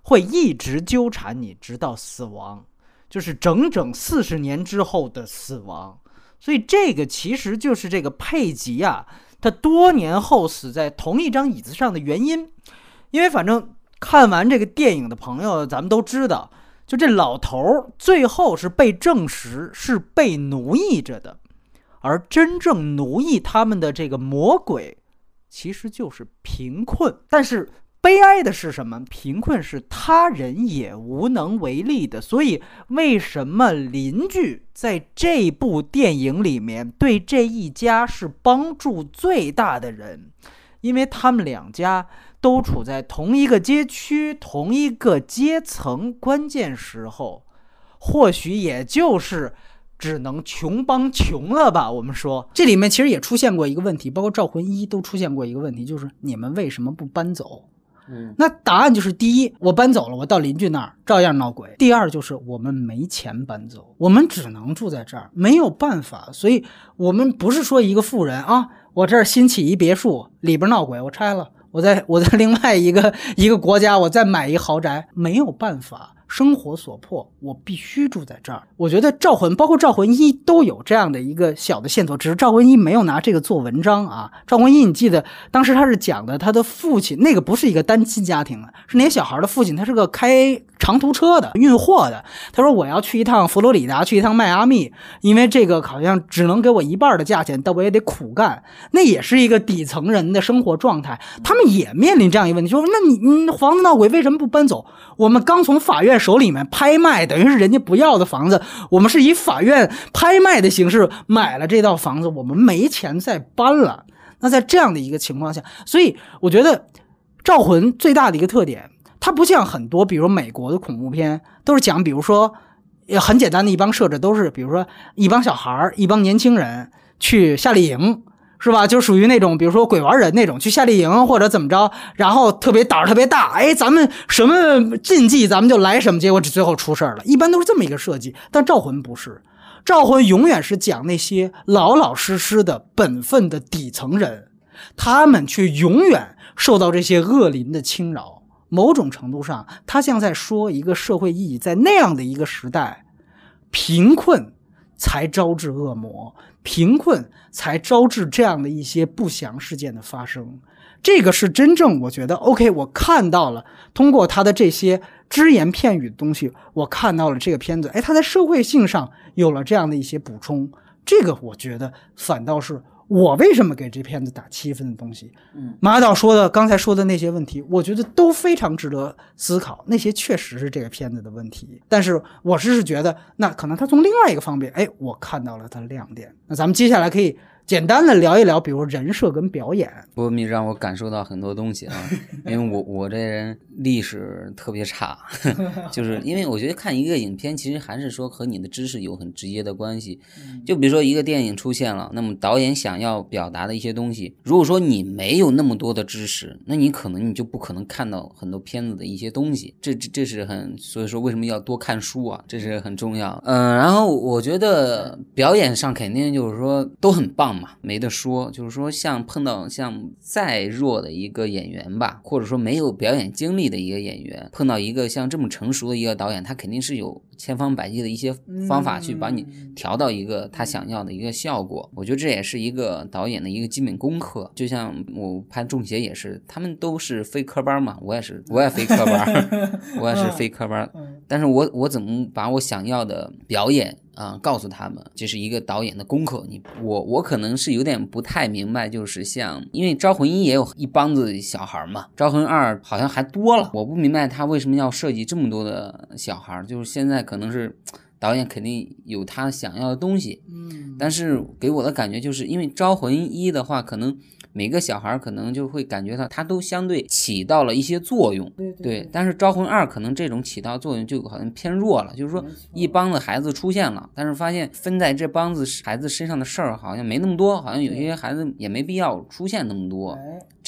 会一直纠缠你，直到死亡，就是整整四十年之后的死亡。所以这个其实就是这个佩吉啊，他多年后死在同一张椅子上的原因。因为反正看完这个电影的朋友，咱们都知道，就这老头儿最后是被证实是被奴役着的。而真正奴役他们的这个魔鬼，其实就是贫困。但是悲哀的是什么？贫困是他人也无能为力的。所以，为什么邻居在这部电影里面对这一家是帮助最大的人？因为他们两家都处在同一个街区、同一个阶层，关键时候，或许也就是。只能穷帮穷了吧？我们说这里面其实也出现过一个问题，包括《赵魂一》都出现过一个问题，就是你们为什么不搬走？嗯，那答案就是：第一，我搬走了，我到邻居那儿照样闹鬼；第二，就是我们没钱搬走，我们只能住在这儿，没有办法。所以，我们不是说一个富人啊，我这儿新起一别墅，里边闹鬼，我拆了，我在我在另外一个一个国家，我再买一豪宅，没有办法。生活所迫，我必须住在这儿。我觉得《赵魂》包括《赵魂一》都有这样的一个小的线索，只是《赵魂一》没有拿这个做文章啊。《赵魂一》你记得当时他是讲的他的父亲，那个不是一个单亲家庭啊，是那些小孩的父亲，他是个开长途车的运货的。他说我要去一趟佛罗里达，去一趟迈阿密，因为这个好像只能给我一半的价钱，但我也得苦干。那也是一个底层人的生活状态，他们也面临这样一个问题，说那你你房子闹鬼为什么不搬走？我们刚从法院手里面拍卖，等于是人家不要的房子，我们是以法院拍卖的形式买了这套房子，我们没钱再搬了。那在这样的一个情况下，所以我觉得《招魂》最大的一个特点，它不像很多比如美国的恐怖片，都是讲比如说也很简单的一帮设置，都是比如说一帮小孩、一帮年轻人去夏令营。是吧？就属于那种，比如说鬼玩人那种，去夏令营或者怎么着，然后特别胆儿特别大，哎，咱们什么禁忌咱们就来什么，结果最后出事儿了。一般都是这么一个设计，但招魂不是，招魂永远是讲那些老老实实的本分的底层人，他们却永远受到这些恶灵的侵扰。某种程度上，他像在说一个社会意义，在那样的一个时代，贫困才招致恶魔。贫困才招致这样的一些不祥事件的发生，这个是真正我觉得 OK。我看到了，通过他的这些只言片语的东西，我看到了这个片子，哎，他在社会性上有了这样的一些补充，这个我觉得反倒是。我为什么给这片子打七分的东西？嗯，马导说的刚才说的那些问题，我觉得都非常值得思考。那些确实是这个片子的问题，但是我是是觉得，那可能他从另外一个方面，哎，我看到了它的亮点。那咱们接下来可以。简单的聊一聊，比如人设跟表演。波米让我感受到很多东西啊，*laughs* 因为我我这人历史特别差，*laughs* 就是因为我觉得看一个影片，其实还是说和你的知识有很直接的关系。就比如说一个电影出现了，那么导演想要表达的一些东西，如果说你没有那么多的知识，那你可能你就不可能看到很多片子的一些东西。这这这是很，所以说为什么要多看书啊？这是很重要。嗯，然后我觉得表演上肯定就是说都很棒。没得说，就是说，像碰到像再弱的一个演员吧，或者说没有表演经历的一个演员，碰到一个像这么成熟的一个导演，他肯定是有千方百计的一些方法去把你调到一个他想要的一个效果。我觉得这也是一个导演的一个基本功课。就像我拍《中邪》也是，他们都是非科班嘛，我也是，我也非科班，*laughs* 我也是非科班，但是我我怎么把我想要的表演？啊，告诉他们这是一个导演的功课。你我我可能是有点不太明白，就是像因为《招魂一》也有一帮子小孩嘛，《招魂二》好像还多了。我不明白他为什么要设计这么多的小孩，就是现在可能是导演肯定有他想要的东西，嗯，但是给我的感觉就是因为《招魂一》的话，可能。每个小孩可能就会感觉到，他都相对起到了一些作用，对。但是招魂二可能这种起到作用就好像偏弱了，就是说一帮子孩子出现了，但是发现分在这帮子孩子身上的事儿好像没那么多，好像有些孩子也没必要出现那么多。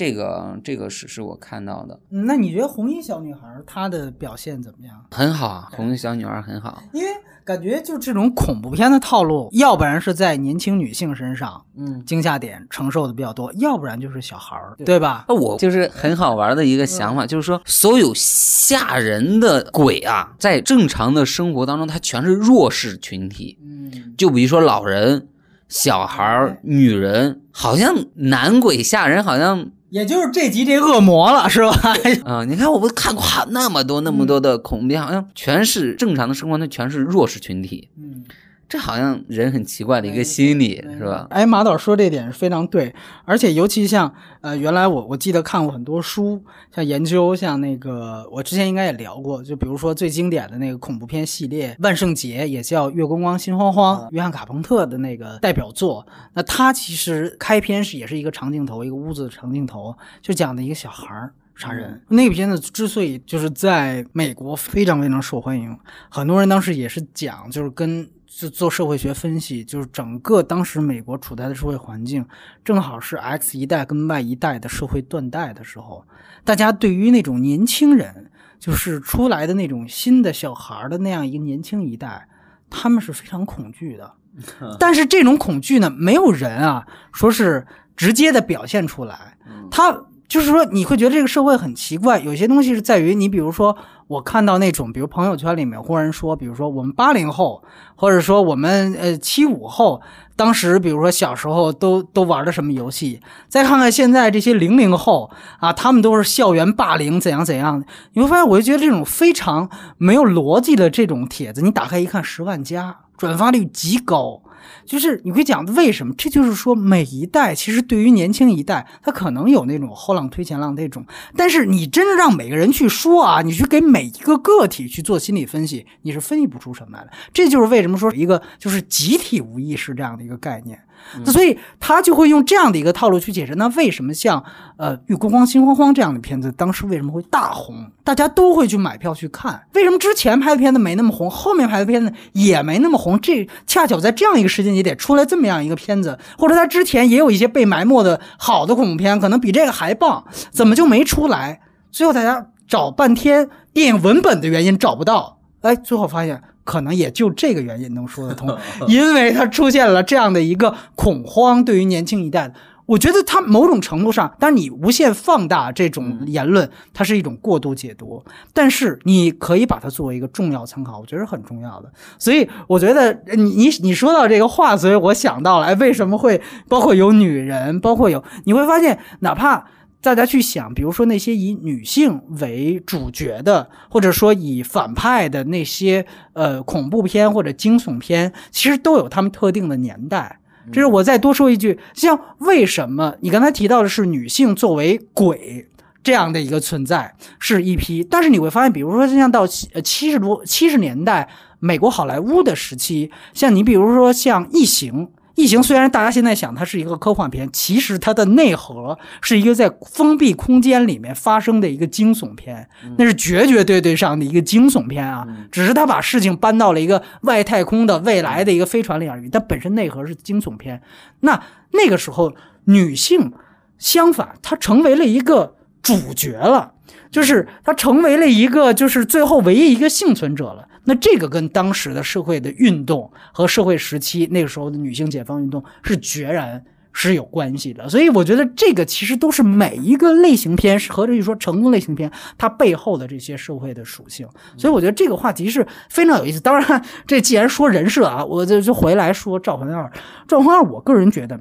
这个这个是是我看到的。那你觉得红衣小女孩她的表现怎么样？很好啊，红衣小女孩很好，因为。感觉就这种恐怖片的套路，要不然是在年轻女性身上，嗯，惊吓点承受的比较多，要不然就是小孩儿，对吧？那我就是很好玩的一个想法，就是说，所有吓人的鬼啊，在正常的生活当中，它全是弱势群体，嗯，就比如说老人、小孩、女人，好像男鬼吓人，好像。也就是这集这恶魔了，是吧？*laughs* 啊，你看，我们看过那么多那么多的恐怖片，好像全是正常的生活，那全是弱势群体。嗯。这好像人很奇怪的一个心理，是吧？哎，马导说这点是非常对，而且尤其像呃，原来我我记得看过很多书，像研究像那个，我之前应该也聊过，就比如说最经典的那个恐怖片系列《万圣节》，也叫《月光光心慌慌》，约翰卡彭特的那个代表作。那他其实开篇是也是一个长镜头，一个屋子的长镜头，就讲的一个小孩儿杀人。那个片子之所以就是在美国非常非常受欢迎，很多人当时也是讲，就是跟。是做社会学分析，就是整个当时美国处在的社会环境，正好是 X 一代跟 Y 一代的社会断代的时候，大家对于那种年轻人，就是出来的那种新的小孩的那样一个年轻一代，他们是非常恐惧的。*laughs* 但是这种恐惧呢，没有人啊说是直接的表现出来，他。就是说你会觉得这个社会很奇怪，有些东西是在于你，比如说我看到那种，比如朋友圈里面忽然说，比如说我们八零后，或者说我们呃七五后，当时比如说小时候都都玩的什么游戏，再看看现在这些零零后啊，他们都是校园霸凌怎样怎样的，你会发现，我就觉得这种非常没有逻辑的这种帖子，你打开一看，十万加，转发率极高。就是你会讲为什么？这就是说，每一代其实对于年轻一代，他可能有那种后浪推前浪那种，但是你真的让每个人去说啊，你去给每一个个体去做心理分析，你是分析不出什么来的。这就是为什么说一个就是集体无意识这样的一个概念。那所以他就会用这样的一个套路去解释，那为什么像呃《玉光光心慌慌》这样的片子，当时为什么会大红？大家都会去买票去看。为什么之前拍的片子没那么红，后面拍的片子也没那么红？这恰巧在这样一个时间节点出来这么样一个片子，或者他之前也有一些被埋没的好的恐怖片，可能比这个还棒，怎么就没出来？最后大家找半天电影文本的原因找不到，哎，最后发现。可能也就这个原因能说得通，*laughs* 因为它出现了这样的一个恐慌，对于年轻一代，我觉得他某种程度上，当然你无限放大这种言论，它是一种过度解读，但是你可以把它作为一个重要参考，我觉得是很重要的。所以我觉得你你你说到这个话，所以我想到了，哎，为什么会包括有女人，包括有你会发现，哪怕。大家去想，比如说那些以女性为主角的，或者说以反派的那些呃恐怖片或者惊悚片，其实都有他们特定的年代。这是我再多说一句，像为什么你刚才提到的是女性作为鬼这样的一个存在是一批，但是你会发现，比如说像到七七十多七十年代美国好莱坞的时期，像你比如说像异形。异形虽然大家现在想它是一个科幻片，其实它的内核是一个在封闭空间里面发生的一个惊悚片，那是绝绝对对上的一个惊悚片啊！只是他把事情搬到了一个外太空的未来的一个飞船里而已，但本身内核是惊悚片。那那个时候女性相反，她成为了一个主角了，就是她成为了一个就是最后唯一一个幸存者了。那这个跟当时的社会的运动和社会时期那个时候的女性解放运动是决然是有关系的，所以我觉得这个其实都是每一个类型片或者说成功类型片它背后的这些社会的属性。所以我觉得这个话题是非常有意思。当然，这既然说人设啊，我就就回来说《赵魂二》。《赵魂二》，我个人觉得，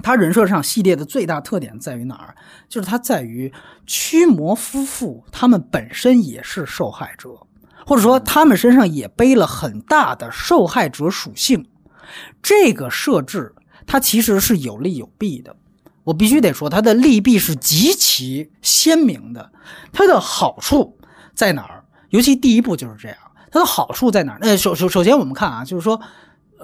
他人设上系列的最大特点在于哪儿？就是它在于驱魔夫妇他们本身也是受害者。或者说，他们身上也背了很大的受害者属性，这个设置它其实是有利有弊的。我必须得说，它的利弊是极其鲜明的。它的好处在哪儿？尤其第一步就是这样。它的好处在哪儿？那首首首先我们看啊，就是说。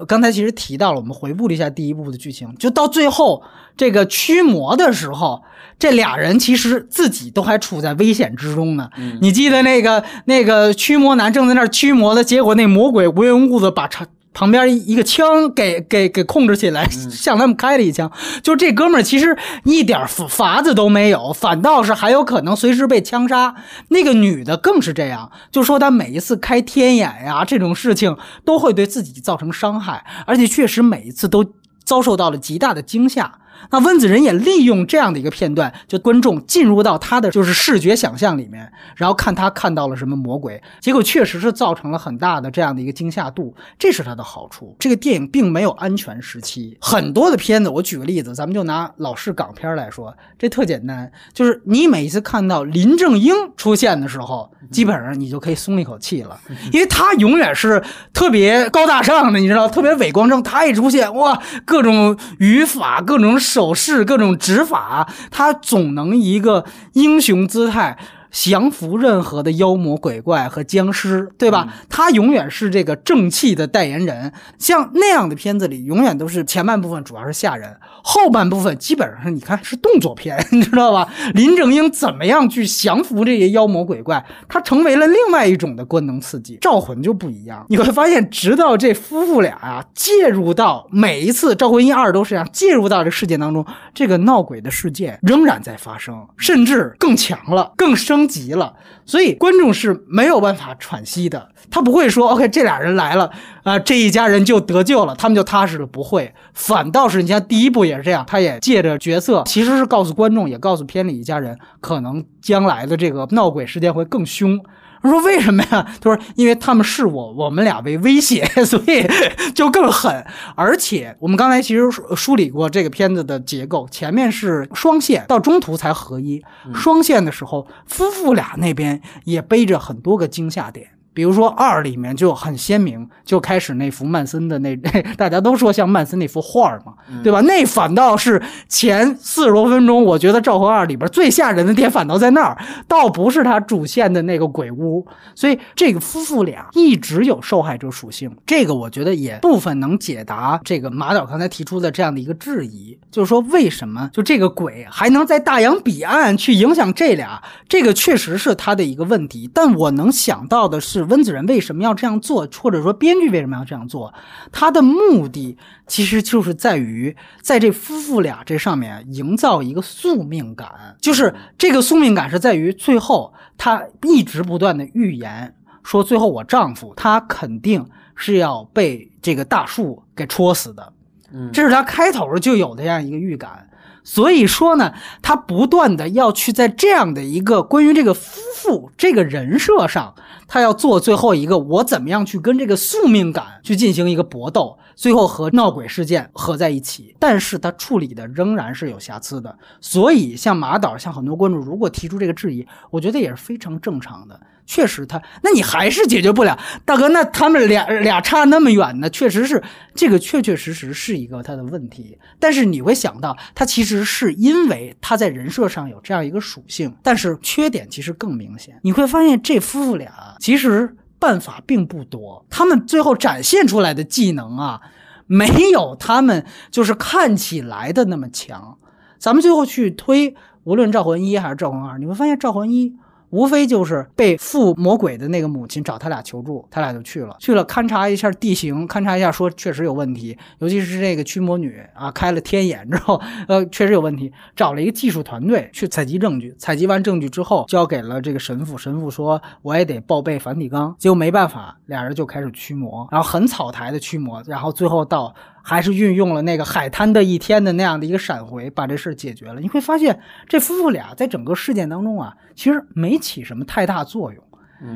刚才其实提到了，我们回顾了一下第一部的剧情，就到最后这个驱魔的时候，这俩人其实自己都还处在危险之中呢。你记得那个那个驱魔男正在那儿驱魔的结果，那魔鬼无缘无故的把长。旁边一个枪给给给控制起来，向他们开了一枪。就这哥们儿其实一点法子都没有，反倒是还有可能随时被枪杀。那个女的更是这样，就说她每一次开天眼呀这种事情都会对自己造成伤害，而且确实每一次都遭受到了极大的惊吓。那温子仁也利用这样的一个片段，就观众进入到他的就是视觉想象里面，然后看他看到了什么魔鬼，结果确实是造成了很大的这样的一个惊吓度，这是它的好处。这个电影并没有安全时期，很多的片子，我举个例子，咱们就拿老式港片来说，这特简单，就是你每次看到林正英出现的时候，基本上你就可以松一口气了，因为他永远是特别高大上的，你知道，特别伟光正，他一出现，哇，各种语法，各种。手势各种指法，他总能一个英雄姿态。降服任何的妖魔鬼怪和僵尸，对吧？他永远是这个正气的代言人。像那样的片子里，永远都是前半部分主要是吓人，后半部分基本上你看是动作片，*laughs* 你知道吧？林正英怎么样去降服这些妖魔鬼怪？他成为了另外一种的官能刺激。招魂就不一样，你会发现，直到这夫妇俩啊介入到每一次赵魂一二都是这样介入到这事件当中，这个闹鬼的事件仍然在发生，甚至更强了，更生。急了，所以观众是没有办法喘息的。他不会说 “OK，这俩人来了啊、这一家人就得救了，他们就踏实了”，不会，反倒是你像第一部也是这样，他也借着角色，其实是告诉观众，也告诉片里一家人，可能将来的这个闹鬼事件会更凶。他说：“为什么呀？”他说：“因为他们视我我们俩为威胁，*laughs* 所以就更狠。而且我们刚才其实梳梳理过这个片子的结构，前面是双线，到中途才合一。双线的时候，夫妇俩那边也背着很多个惊吓点。”比如说二里面就很鲜明，就开始那幅曼森的那，*laughs* 大家都说像曼森那幅画儿嘛，对吧？那反倒是前四十多分钟，我觉得《招魂二》里边最吓人的点反倒在那儿，倒不是他主线的那个鬼屋。所以这个夫妇俩一直有受害者属性，这个我觉得也部分能解答这个马导刚才提出的这样的一个质疑，就是说为什么就这个鬼还能在大洋彼岸去影响这俩？这个确实是他的一个问题，但我能想到的是。温子仁为什么要这样做，或者说编剧为什么要这样做？他的目的其实就是在于在这夫妇俩这上面营造一个宿命感，就是这个宿命感是在于最后他一直不断的预言说，最后我丈夫他肯定是要被这个大树给戳死的，嗯这是他开头就有的这样一个预感。所以说呢，他不断的要去在这样的一个关于这个夫妇这个人设上，他要做最后一个我怎么样去跟这个宿命感去进行一个搏斗，最后和闹鬼事件合在一起。但是他处理的仍然是有瑕疵的，所以像马导，像很多观众如果提出这个质疑，我觉得也是非常正常的。确实他，那你还是解决不了，大哥，那他们俩俩差那么远呢？确实是这个，确确实实是一个他的问题。但是你会想到，他其实是因为他在人设上有这样一个属性，但是缺点其实更明显。你会发现这夫妇俩其实办法并不多，他们最后展现出来的技能啊，没有他们就是看起来的那么强。咱们最后去推，无论《赵魂一》还是《赵魂二》，你会发现《赵魂一》。无非就是被附魔鬼的那个母亲找他俩求助，他俩就去了，去了勘察一下地形，勘察一下说确实有问题，尤其是这个驱魔女啊，开了天眼之后，*laughs* 呃，确实有问题，找了一个技术团队去采集证据，采集完证据之后交给了这个神父，神父说我也得报备梵蒂冈，结果没办法，俩人就开始驱魔，然后很草台的驱魔，然后最后到。还是运用了那个海滩的一天的那样的一个闪回，把这事解决了。你会发现，这夫妇俩在整个事件当中啊，其实没起什么太大作用。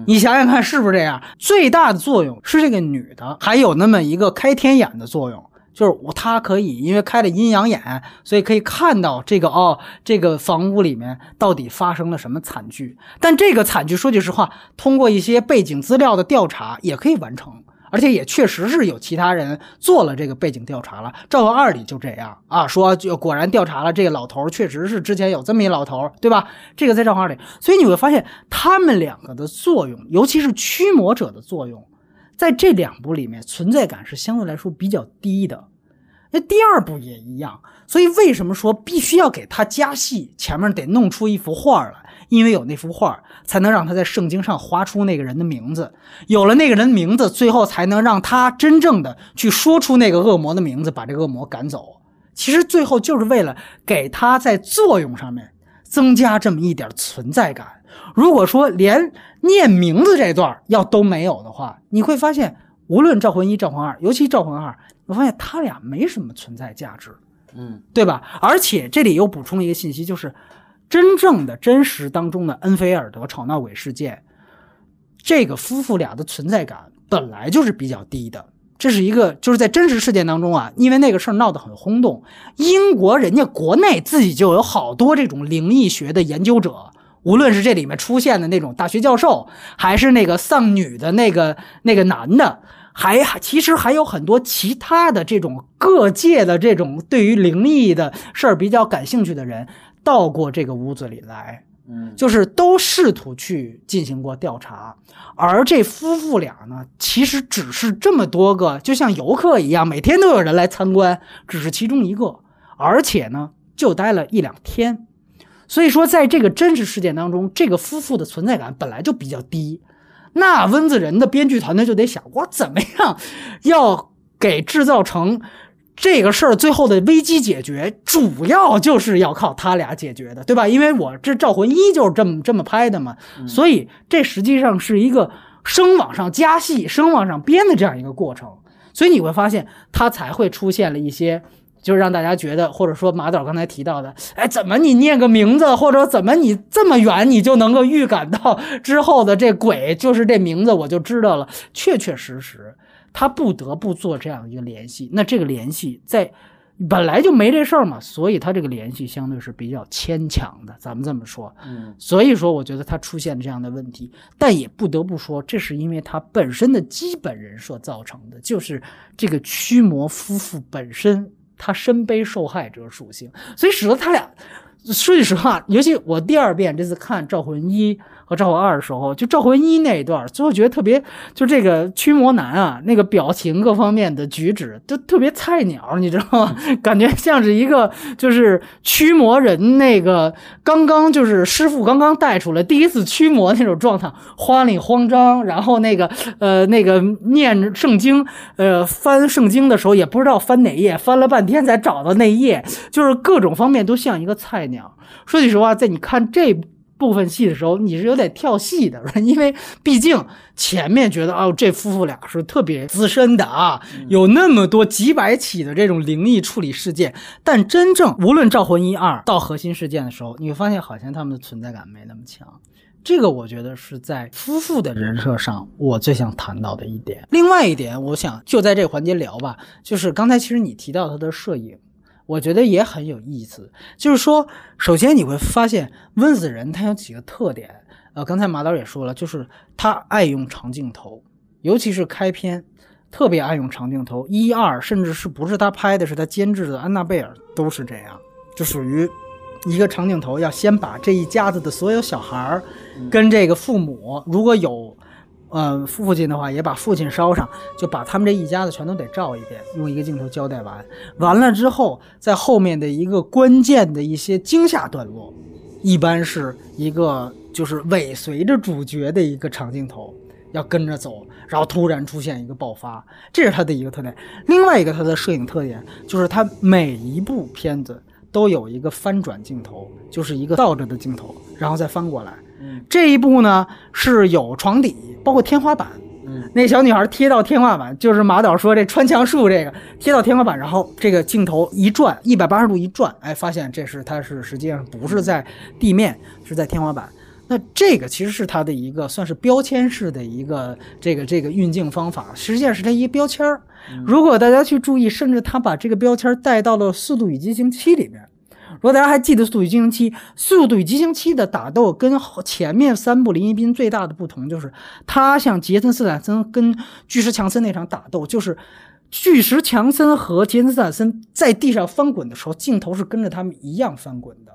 你想想看，是不是这样？最大的作用是这个女的，还有那么一个开天眼的作用，就是我她可以因为开了阴阳眼，所以可以看到这个哦，这个房屋里面到底发生了什么惨剧。但这个惨剧，说句实话，通过一些背景资料的调查也可以完成。而且也确实是有其他人做了这个背景调查了，《赵二》里就这样啊，说就果然调查了这个老头，确实是之前有这么一老头，对吧？这个在《赵二》里，所以你会发现他们两个的作用，尤其是驱魔者的作用，在这两部里面存在感是相对来说比较低的。那第二部也一样，所以为什么说必须要给他加戏？前面得弄出一幅画来。因为有那幅画，才能让他在圣经上划出那个人的名字。有了那个人的名字，最后才能让他真正的去说出那个恶魔的名字，把这个恶魔赶走。其实最后就是为了给他在作用上面增加这么一点存在感。如果说连念名字这段要都没有的话，你会发现，无论赵魂一、赵魂二，尤其赵魂二，我发现他俩没什么存在价值，嗯，对吧？而且这里又补充了一个信息，就是。真正的真实当中的恩菲尔德吵闹鬼事件，这个夫妇俩的存在感本来就是比较低的。这是一个就是在真实事件当中啊，因为那个事儿闹得很轰动，英国人家国内自己就有好多这种灵异学的研究者，无论是这里面出现的那种大学教授，还是那个丧女的那个那个男的，还其实还有很多其他的这种各界的这种对于灵异的事儿比较感兴趣的人。到过这个屋子里来，嗯，就是都试图去进行过调查，而这夫妇俩呢，其实只是这么多个，就像游客一样，每天都有人来参观，只是其中一个，而且呢，就待了一两天，所以说，在这个真实事件当中，这个夫妇的存在感本来就比较低，那温子仁的编剧团队就得想，我怎么样要给制造成。这个事儿最后的危机解决，主要就是要靠他俩解决的，对吧？因为我这《招魂一》就是这么这么拍的嘛，所以这实际上是一个声往上加戏、声往上编的这样一个过程。所以你会发现，它才会出现了一些，就是让大家觉得，或者说马导刚才提到的，哎，怎么你念个名字，或者怎么你这么远，你就能够预感到之后的这鬼就是这名字，我就知道了。确确实实，他不得不做这样一个联系。那这个联系在本来就没这事儿嘛，所以他这个联系相对是比较牵强的，咱们这么说。嗯所以说，我觉得他出现这样的问题，但也不得不说，这是因为他本身的基本人设造成的，就是这个驱魔夫妇本身他身背受害者属性，所以使得他俩。说句实话，尤其我第二遍这次看《招魂一》和《招魂二》的时候，就《招魂一》那一段，最后觉得特别，就这个驱魔男啊，那个表情各方面的举止都特别菜鸟，你知道吗？*laughs* 感觉像是一个就是驱魔人那个刚刚就是师傅刚刚带出来第一次驱魔那种状态，慌里慌张，然后那个呃那个念圣经，呃翻圣经的时候也不知道翻哪页，翻了半天才找到那页，就是各种方面都像一个菜鸟鸟。说句实话，在你看这部分戏的时候，你是有点跳戏的，因为毕竟前面觉得哦，这夫妇俩是特别资深的啊，有那么多几百起的这种灵异处理事件，但真正无论《招魂一》二到核心事件的时候，你会发现好像他们的存在感没那么强。这个我觉得是在夫妇的人设上，我最想谈到的一点。另外一点，我想就在这个环节聊吧，就是刚才其实你提到他的摄影。我觉得也很有意思，就是说，首先你会发现温子仁他有几个特点，呃，刚才马导也说了，就是他爱用长镜头，尤其是开篇，特别爱用长镜头。一二甚至是不是他拍的，是他监制的《安娜贝尔》都是这样，就属于一个长镜头，要先把这一家子的所有小孩儿跟这个父母，如果有。呃，父亲的话也把父亲烧上，就把他们这一家子全都得照一遍，用一个镜头交代完。完了之后，在后面的一个关键的一些惊吓段落，一般是一个就是尾随着主角的一个长镜头，要跟着走，然后突然出现一个爆发，这是他的一个特点。另外一个他的摄影特点就是他每一部片子都有一个翻转镜头，就是一个倒着的镜头，然后再翻过来。这一步呢是有床底，包括天花板。嗯，那小女孩贴到天花板，就是马导说这穿墙术这个贴到天花板，然后这个镜头一转，一百八十度一转，哎，发现这是它是实际上不是在地面，是在天花板。那这个其实是它的一个算是标签式的一个这个这个运镜方法，实际上是它一个标签儿。如果大家去注意，甚至他把这个标签带到了《速度与激情七》里面。如果大家还记得《速度与激情七》，《速度与激情七》的打斗跟前面三部林一斌最大的不同就是，他像杰森斯坦森跟巨石强森那场打斗，就是巨石强森和杰森斯坦森在地上翻滚的时候，镜头是跟着他们一样翻滚的。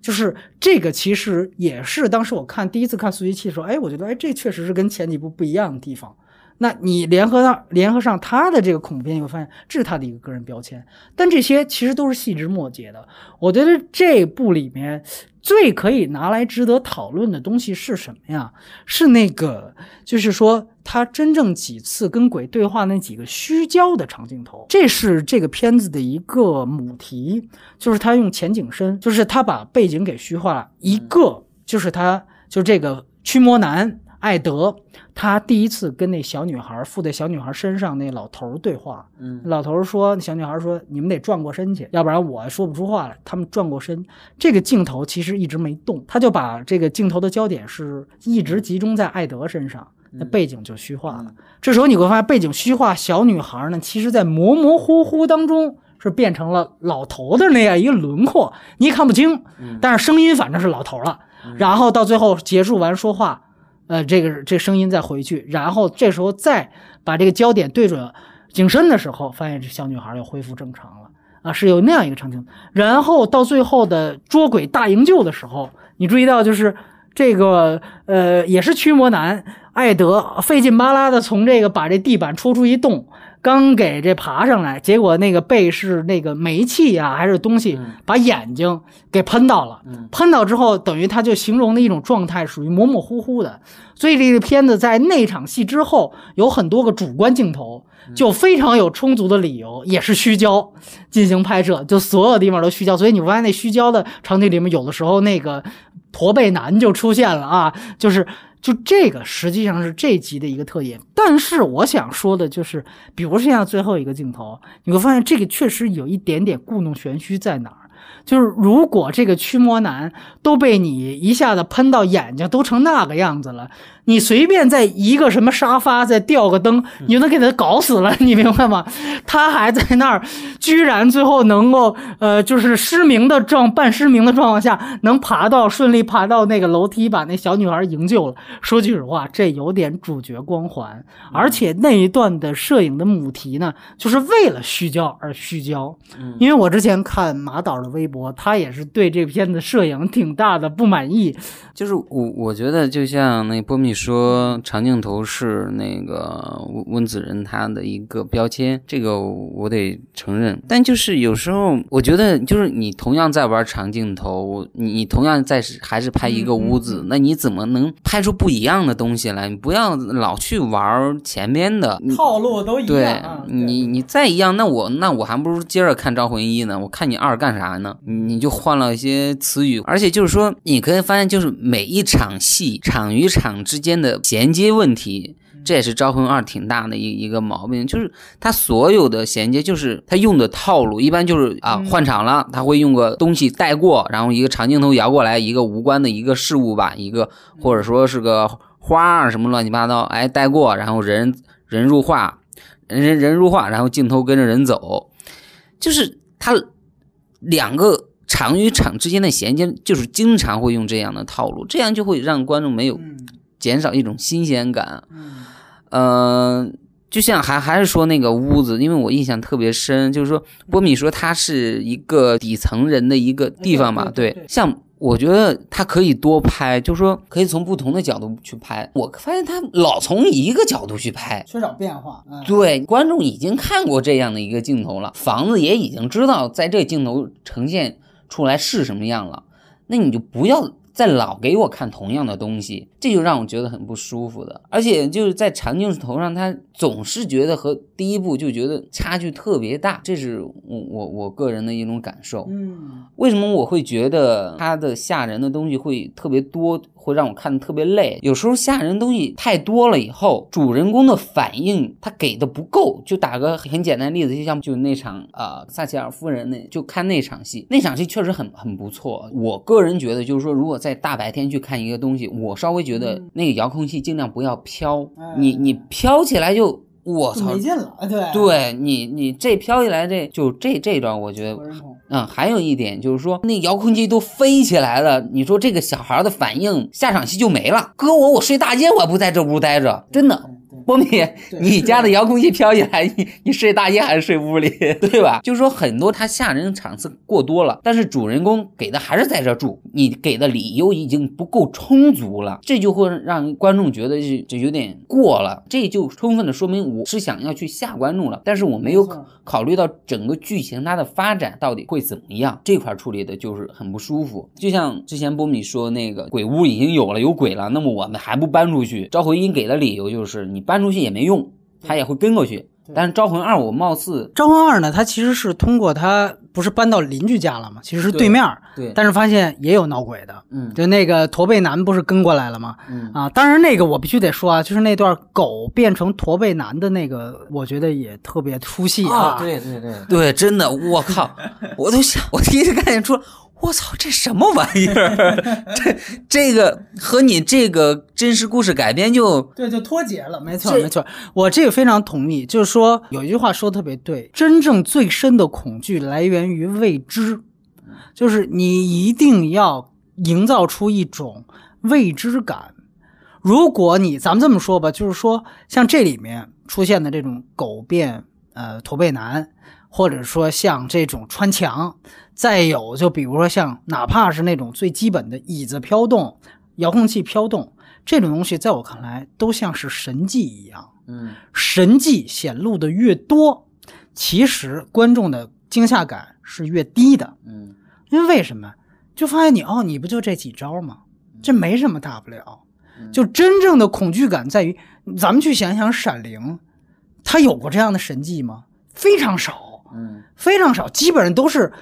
就是这个，其实也是当时我看第一次看《速激七》的时候，哎，我觉得哎，这确实是跟前几部不一样的地方。那你联合上联合上他的这个恐怖片，你会发现这是他的一个个人标签。但这些其实都是细枝末节的。我觉得这部里面最可以拿来值得讨论的东西是什么呀？是那个，就是说他真正几次跟鬼对话那几个虚焦的长镜头，这是这个片子的一个母题，就是他用前景深，就是他把背景给虚化了。一个就是他，就这个驱魔男。艾德，他第一次跟那小女孩附在小女孩身上那老头对话，嗯，老头说，小女孩说，你们得转过身去，要不然我说不出话来。他们转过身，这个镜头其实一直没动，他就把这个镜头的焦点是一直集中在艾德身上，那背景就虚化了。这时候你会发现，背景虚化，小女孩呢，其实在模模糊糊当中是变成了老头的那样一个轮廓，你也看不清，但是声音反正是老头了。然后到最后结束完说话。呃，这个这声音再回去，然后这时候再把这个焦点对准景深的时候，发现这小女孩又恢复正常了啊，是有那样一个场景。然后到最后的捉鬼大营救的时候，你注意到就是这个呃，也是驱魔男艾德费劲巴拉的从这个把这地板戳出一洞。刚给这爬上来，结果那个背是那个煤气呀，还是东西把眼睛给喷到了。喷到之后，等于他就形容的一种状态属于模模糊糊的。所以这个片子在那场戏之后有很多个主观镜头，就非常有充足的理由，也是虚焦进行拍摄，就所有地方都虚焦，所以你发现那虚焦的场景里面，有的时候那个驼背男就出现了啊，就是就这个实际上是这集的一个特点。但是我想说的就是，比如像最后一个镜头，你会发现这个确实有一点点故弄玄虚在哪儿。就是如果这个驱魔男都被你一下子喷到眼睛都成那个样子了，你随便在一个什么沙发再吊个灯，你就能给他搞死了，*laughs* 你明白吗？他还在那儿，居然最后能够呃，就是失明的状半失明的状况下，能爬到顺利爬到那个楼梯，把那小女孩营救了。说句实话，这有点主角光环，而且那一段的摄影的母题呢，就是为了虚焦而虚焦。因为我之前看马导的微博。他也是对这片子摄影挺大的不满意，就是我我觉得就像那波米说，长镜头是那个温温子仁他的一个标签，这个我得承认。但就是有时候我觉得，就是你同样在玩长镜头，你同样在还是拍一个屋子，那你怎么能拍出不一样的东西来？你不要老去玩前面的套路都一样。对你你再一样，那我那我还不如接着看招魂一呢。我看你二干啥呢？你就换了一些词语，而且就是说，你可以发现，就是每一场戏场与场之间的衔接问题，这也是《招魂二》挺大的一一个毛病，就是它所有的衔接，就是它用的套路，一般就是啊换场了，他会用个东西带过，然后一个长镜头摇过来，一个无关的一个事物吧，一个或者说是个花啊什么乱七八糟，哎带过，然后人人入画，人人人入画，然后镜头跟着人走，就是它。两个场与场之间的衔接，就是经常会用这样的套路，这样就会让观众没有减少一种新鲜感。嗯，就像还还是说那个屋子，因为我印象特别深，就是说波米说它是一个底层人的一个地方嘛，对，像。我觉得他可以多拍，就是说可以从不同的角度去拍。我发现他老从一个角度去拍，缺少变化。对，观众已经看过这样的一个镜头了，房子也已经知道在这镜头呈现出来是什么样了，那你就不要。再老给我看同样的东西，这就让我觉得很不舒服的。而且就是在长镜头上，他总是觉得和第一部就觉得差距特别大，这是我我我个人的一种感受。嗯，为什么我会觉得他的吓人的东西会特别多？会让我看的特别累，有时候吓人东西太多了以后，主人公的反应他给的不够。就打个很简单的例子，就像就那场啊，撒切尔夫人那就看那场戏，那场戏确实很很不错。我个人觉得，就是说如果在大白天去看一个东西，我稍微觉得那个遥控器尽量不要飘，你你飘起来就。我操，没劲了，对，对你，你这飘起来，这就这这段，我觉得，嗯，还有一点就是说，那遥控器都飞起来了，你说这个小孩的反应，下场戏就没了。搁我，我睡大街，我不在这屋待着，真的。波米，你家的遥控器飘起来，你你睡大街还是睡屋里，*laughs* 对吧？就是说很多他吓人场次过多了，但是主人公给的还是在这住，你给的理由已经不够充足了，这就会让观众觉得就就有点过了，这就充分的说明我是想要去吓观众了，但是我没有考虑到整个剧情它的发展到底会怎么样，这块处理的就是很不舒服。就像之前波米说那个鬼屋已经有了有鬼了，那么我们还不搬出去？招魂音给的理由就是你搬。出去也没用，他也会跟过去。但是招魂二，我貌似招魂二呢，它其实是通过他不是搬到邻居家了吗？其实是对面，对。但是发现也有闹鬼的，嗯，就那个驼背男不是跟过来了吗？嗯啊，当然那个我必须得说啊，就是那段狗变成驼背男的那个，我觉得也特别出戏啊。对对对对，真的，我靠，我都想，我第一次看见出。我操，这什么玩意儿？*laughs* 这这个和你这个真实故事改编就对，就脱节了。没错，没错，我这个非常同意。就是说，有一句话说的特别对，真正最深的恐惧来源于未知，就是你一定要营造出一种未知感。如果你咱们这么说吧，就是说，像这里面出现的这种狗变呃驼背男，或者说像这种穿墙。再有，就比如说像哪怕是那种最基本的椅子飘动、遥控器飘动这种东西，在我看来都像是神迹一样。嗯，神迹显露的越多，其实观众的惊吓感是越低的。嗯，因为为什么？就发现你哦，你不就这几招吗？这没什么大不了。就真正的恐惧感在于，咱们去想想《闪灵》。他有过这样的神迹吗？非常少，嗯非常少，基本上都是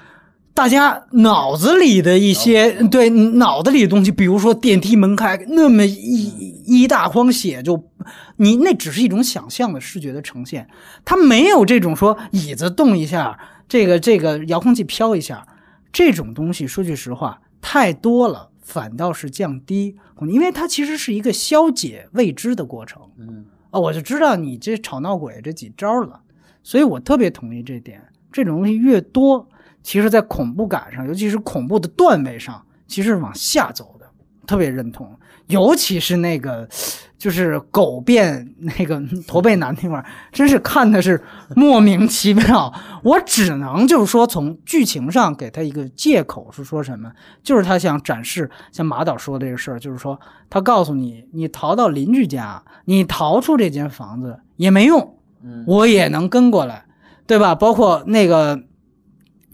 大家脑子里的一些对脑子里的东西，比如说电梯门开，那么一一大筐血就，你那只是一种想象的视觉的呈现，它没有这种说椅子动一下，这个这个遥控器飘一下，这种东西说句实话太多了，反倒是降低，因为它其实是一个消解未知的过程。嗯啊，我就知道你这吵闹鬼这几招了，所以我特别同意这点。这种东西越多，其实在恐怖感上，尤其是恐怖的段位上，其实是往下走的，特别认同。尤其是那个，就是狗变那个 *laughs* 驼背男那块儿，真是看的是莫名其妙。*laughs* 我只能就是说，从剧情上给他一个借口，是说什么？就是他想展示，像马导说的这个事儿，就是说他告诉你，你逃到邻居家，你逃出这间房子也没用，嗯我也能跟过来，对吧？包括那个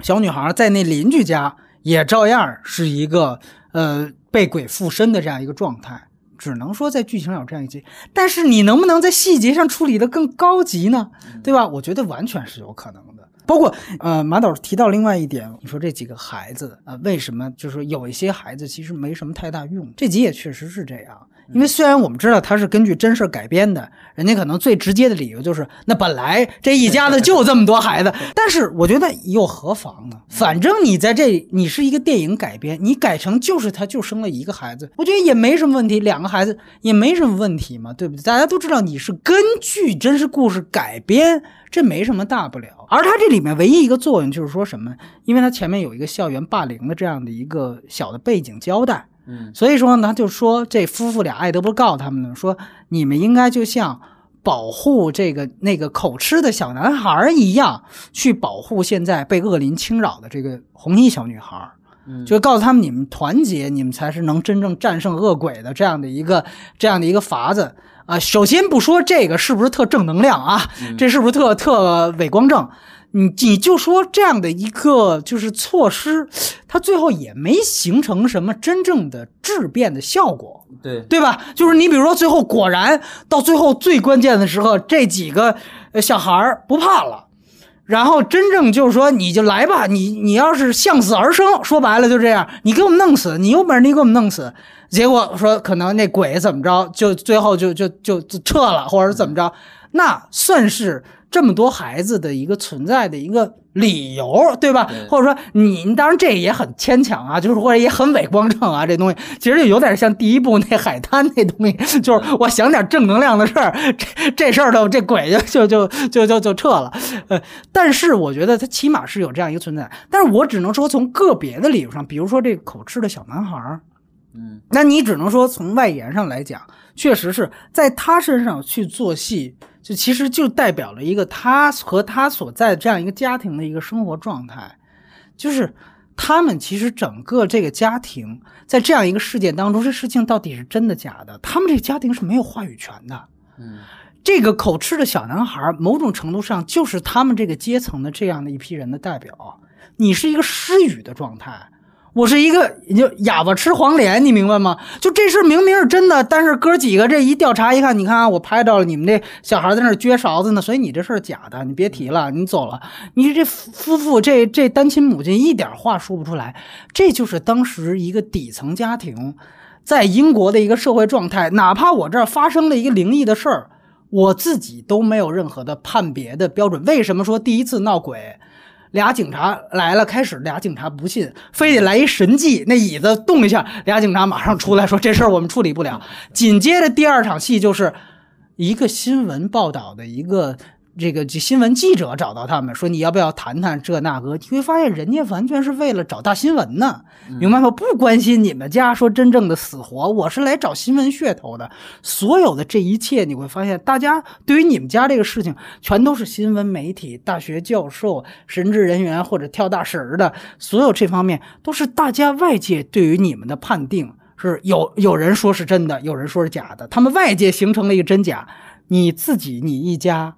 小女孩在那邻居家，也照样是一个呃被鬼附身的这样一个状态。只能说在剧情上有这样一集，但是你能不能在细节上处理的更高级呢？对吧？我觉得完全是有可能的。包括呃，马导提到另外一点，你说这几个孩子啊、呃为什么就是说有一些孩子其实没什么太大用？这集也确实是这样。因为虽然我们知道它是根据真事儿改编的，人家可能最直接的理由就是，那本来这一家子就这么多孩子，但是我觉得又何妨呢？反正你在这，你是一个电影改编，你改成就是他就生了一个孩子，我觉得也没什么问题，两个孩子也没什么问题嘛，对不对？大家都知道你是根据真实故事改编，这没什么大不了。而它这里面唯一一个作用就是说什么？因为它前面有一个校园霸凌的这样的一个小的背景交代。嗯所以说呢，就说这夫妇俩，爱德不是告诉他们呢，说你们应该就像保护这个那个口吃的小男孩一样，去保护现在被恶灵侵扰的这个红衣小女孩。嗯就告诉他们，你们团结，你们才是能真正战胜恶鬼的这样的一个这样的一个法子啊。首先不说这个是不是特正能量啊，这是不是特特伪光正？你你就说这样的一个就是措施，它最后也没形成什么真正的质变的效果。对对吧？就是你比如说，最后果然到最后最关键的时候，这几个呃小孩儿不怕了，然后真正就是说，你就来吧，你你要是向死而生，说白了就这样，你给我们弄死，你有本事你给我们弄死。结果说可能那鬼怎么着，就最后就就就就撤了，或者怎么着，那算是这么多孩子的一个存在的一个理由，对吧？对或者说你当然这也很牵强啊，就是或者也很伪光正啊，这东西其实就有点像第一部那海滩那东西，就是我想点正能量的事儿，*laughs* 这这事儿都这鬼就就就就就就撤了。呃，但是我觉得它起码是有这样一个存在，但是我只能说从个别的理由上，比如说这个口吃的小男孩儿。嗯那你只能说从外延上来讲，确实是在他身上去做戏，就其实就代表了一个他和他所在这样一个家庭的一个生活状态，就是他们其实整个这个家庭在这样一个事件当中，这事情到底是真的假的？他们这个家庭是没有话语权的。嗯这个口吃的小男孩，某种程度上就是他们这个阶层的这样的一批人的代表。你是一个失语的状态，我是一个就哑巴吃黄连，你明白吗？就这事明明是真的，但是哥几个这一调查一看，你看啊，我拍到了你们这小孩在那撅勺子呢，所以你这事儿假的，你别提了，你走了。你这夫夫妇这这单亲母亲一点话说不出来，这就是当时一个底层家庭在英国的一个社会状态。哪怕我这儿发生了一个灵异的事儿，我自己都没有任何的判别的标准。为什么说第一次闹鬼？俩警察来了，开始俩警察不信，非得来一神迹，那椅子动一下，俩警察马上出来说这事儿我们处理不了。紧接着第二场戏就是一个新闻报道的一个这个新闻记者找到他们说你要不要谈谈这那个？你会发现人家完全是为了找大新闻呢，明白吗？不关心你们家说真正的死活，我是来找新闻噱头的。所有的这一切，你会发现，大家对于你们家这个事情，全都是新闻媒体、大学教授、神职人员或者跳大神的，所有这方面都是大家外界对于你们的判定。是有有人说是真的，有人说是假的，他们外界形成了一个真假，你自己你一家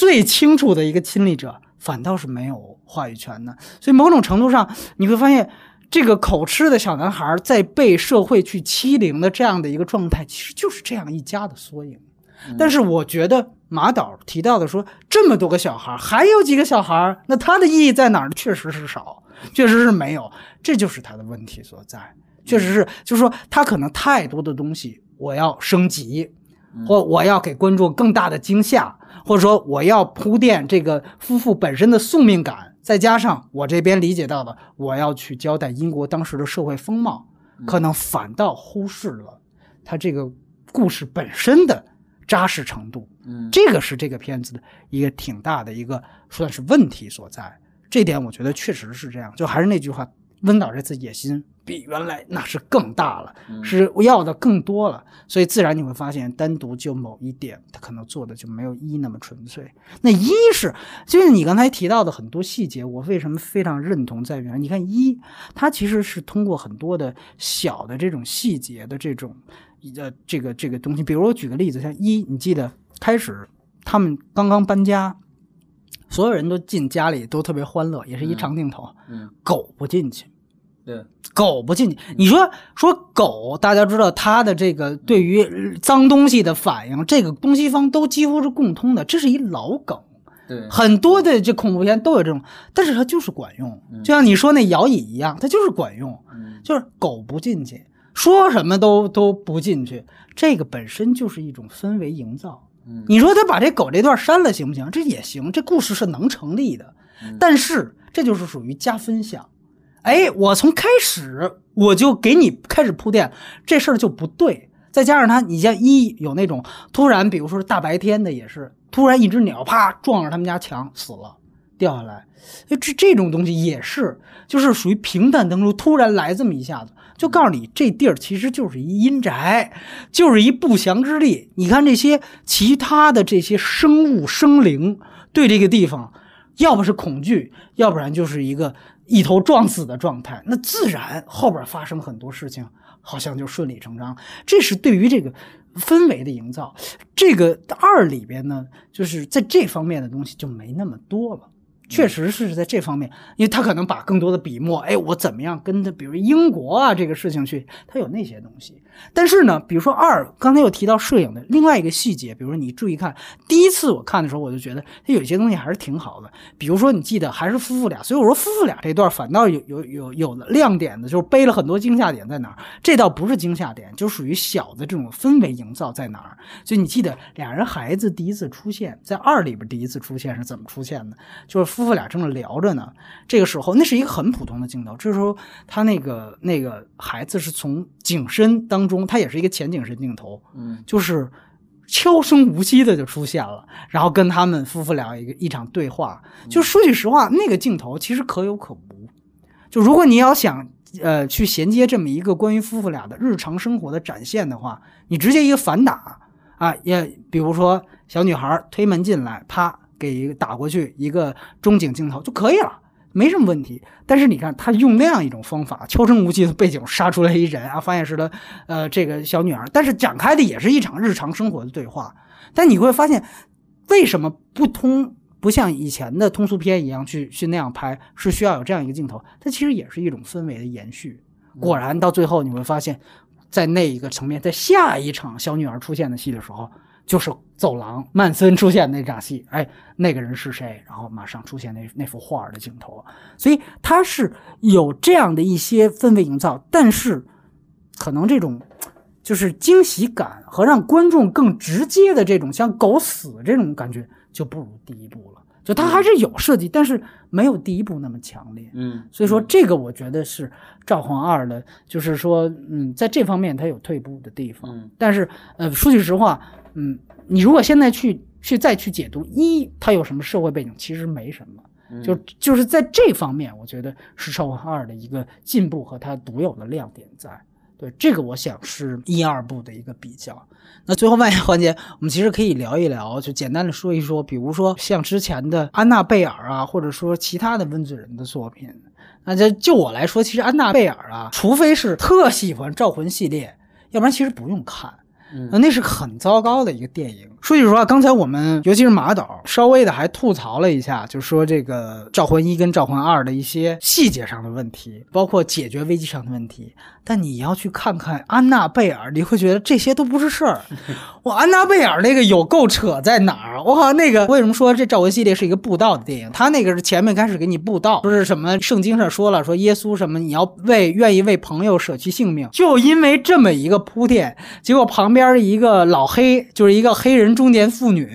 最清楚的一个亲历者，反倒是没有话语权的。所以某种程度上，你会发现，这个口吃的小男孩在被社会去欺凌的这样的一个状态，其实就是这样一家的缩影。但是我觉得马导提到的说这么多个小孩，还有几个小孩，那他的意义在哪儿？确实是少，确实是没有，这就是他的问题所在。确实是，就是说他可能太多的东西我要升级，或我要给观众更大的惊吓，或者说我要铺垫这个夫妇本身的宿命感，再加上我这边理解到的，我要去交代英国当时的社会风貌，可能反倒忽视了他这个故事本身的扎实程度。嗯这个是这个片子的一个挺大的一个算是问题所在。这点我觉得确实是这样。就还是那句话，温导这次野心比原来那是更大了，是要的更多了，所以自然你会发现，单独就某一点，他可能做的就没有一那么纯粹。那一是就是你刚才提到的很多细节，我为什么非常认同在于，你看一，它其实是通过很多的小的这种细节的这种呃这个这个东西，比如我举个例子，像一，你记得开始他们刚刚搬家。所有人都进家里都特别欢乐，也是一长镜头。嗯，狗不进去，对，狗不进去。你说说狗，大家知道它的这个对于脏东西的反应，这个东西方都几乎是共通的，这是一老梗。对，很多的这恐怖片都有这种，但是它就是管用，就像你说那摇椅一样，它就是管用，嗯。就是狗不进去，说什么都都不进去，这个本身就是一种氛围营造。嗯你说他把这狗这段删了行不行？这也行，这故事是能成立的。但是这就是属于加分项。哎，我从开始我就给你开始铺垫，这事儿就不对。再加上他，你像一有那种突然，比如说大白天的，也是突然一只鸟啪撞上他们家墙死了，掉下来。哎，这这种东西也是，就是属于平淡当中突然来这么一下子，就告诉你这地儿其实就是一阴宅，就是一不祥之地。你看这些其他的这些生物生灵对这个地方，要不是恐惧，要不然就是一个一头撞死的状态。那自然后边发生很多事情，好像就顺理成章。这是对于这个氛围的营造。这个二里边呢，就是在这方面的东西就没那么多了。确实是在这方面，因为他可能把更多的笔墨，哎，我怎么样跟他，比如英国啊这个事情去，他有那些东西。但是呢，比如说二，刚才又提到摄影的另外一个细节，比如说你注意看，第一次我看的时候，我就觉得他有些东西还是挺好的。比如说你记得还是夫妇俩，所以我说夫妇俩这段反倒有有有有的亮点的，就是背了很多惊吓点在哪儿？这倒不是惊吓点，就属于小的这种氛围营造在哪儿？就你记得俩人孩子第一次出现在二里边第一次出现是怎么出现的？就是夫妇俩正在聊着呢，这个时候那是一个很普通的镜头，这时候他那个那个孩子是从景深当中，他也是一个前景深镜头，嗯，就是悄声无息的就出现了，然后跟他们夫妇俩一个一场对话。就说句实话，那个镜头其实可有可无。就如果你要想呃去衔接这么一个关于夫妇俩的日常生活的展现的话，你直接一个反打啊，也比如说小女孩推门进来，啪给一个打过去一个中景镜头就可以了。没什么问题，但是你看他用那样一种方法，悄声无息的背景杀出来一人啊，发现是他，呃，这个小女儿，但是展开的也是一场日常生活的对话。但你会发现，为什么不通不像以前的通俗片一样去去那样拍，是需要有这样一个镜头？它其实也是一种氛围的延续。果然到最后你会发现，在那一个层面，在下一场小女儿出现的戏的时候，就是走廊曼森出现那场戏，哎，那个人是谁？然后马上出现那那幅画的镜头，所以它是有这样的一些氛围营造，但是可能这种就是惊喜感和让观众更直接的这种像狗死这种感觉就不如第一部了。就它还是有设计，但是没有第一部那么强烈。嗯，所以说这个我觉得是《赵皇二》的，就是说，嗯，在这方面它有退步的地方。嗯但是，呃，说句实话，嗯，你如果现在去去再去解读一，它有什么社会背景，其实没什么。嗯就就是在这方面，我觉得是《赵皇二》的一个进步和它独有的亮点在。对这个，我想是一二部的一个比较。那最后万言环节，我们其实可以聊一聊，就简单的说一说，比如说像之前的安娜贝尔啊，或者说其他的温子仁的作品。那这就我来说，其实安娜贝尔啊，除非是特喜欢《招魂》系列，要不然其实不用看。呃那是很糟糕的一个电影。说句实话，刚才我们尤其是马导稍微的还吐槽了一下，就说这个《招魂一》跟《招魂二》的一些细节上的问题，包括解决危机上的问题。但你要去看看安娜贝尔，你会觉得这些都不是事儿。*laughs* 我安娜贝尔那个有够扯在哪儿？我靠，那个为什么说这赵魂系列是一个布道的电影？他那个是前面开始给你布道，说是什么圣经上说了，说耶稣什么你要为愿意为朋友舍弃性命，就因为这么一个铺垫，结果旁边边一个老黑，就是一个黑人中年妇女，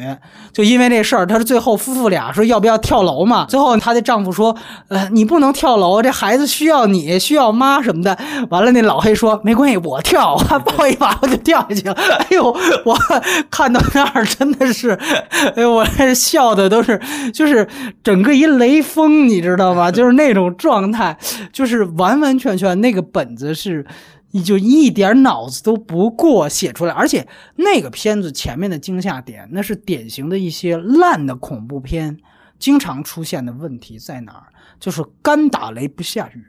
就因为这事儿，他是最后夫妇俩说要不要跳楼嘛？最后她的丈夫说，呃，你不能跳楼，这孩子需要你，需要妈什么的。完了，那老黑说没关系，我跳，我 *laughs* 抱一把我就掉下去了。哎呦，我看到那儿真的是，哎呦，我笑的都是，就是整个一雷锋，你知道吗？就是那种状态，就是完完全全那个本子是。你就一点脑子都不过写出来，而且那个片子前面的惊吓点，那是典型的一些烂的恐怖片经常出现的问题在哪儿？就是干打雷不下雨。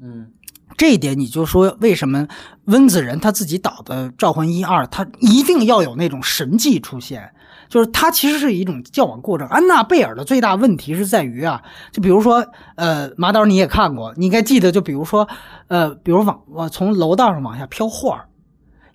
嗯，这一点你就说为什么温子仁他自己导的《召唤一二》，他一定要有那种神迹出现，就是它其实是一种交往过程。安娜贝尔的最大问题是在于啊，就比如说呃，马导你也看过，你应该记得，就比如说呃，比如往往从楼道上往下飘画儿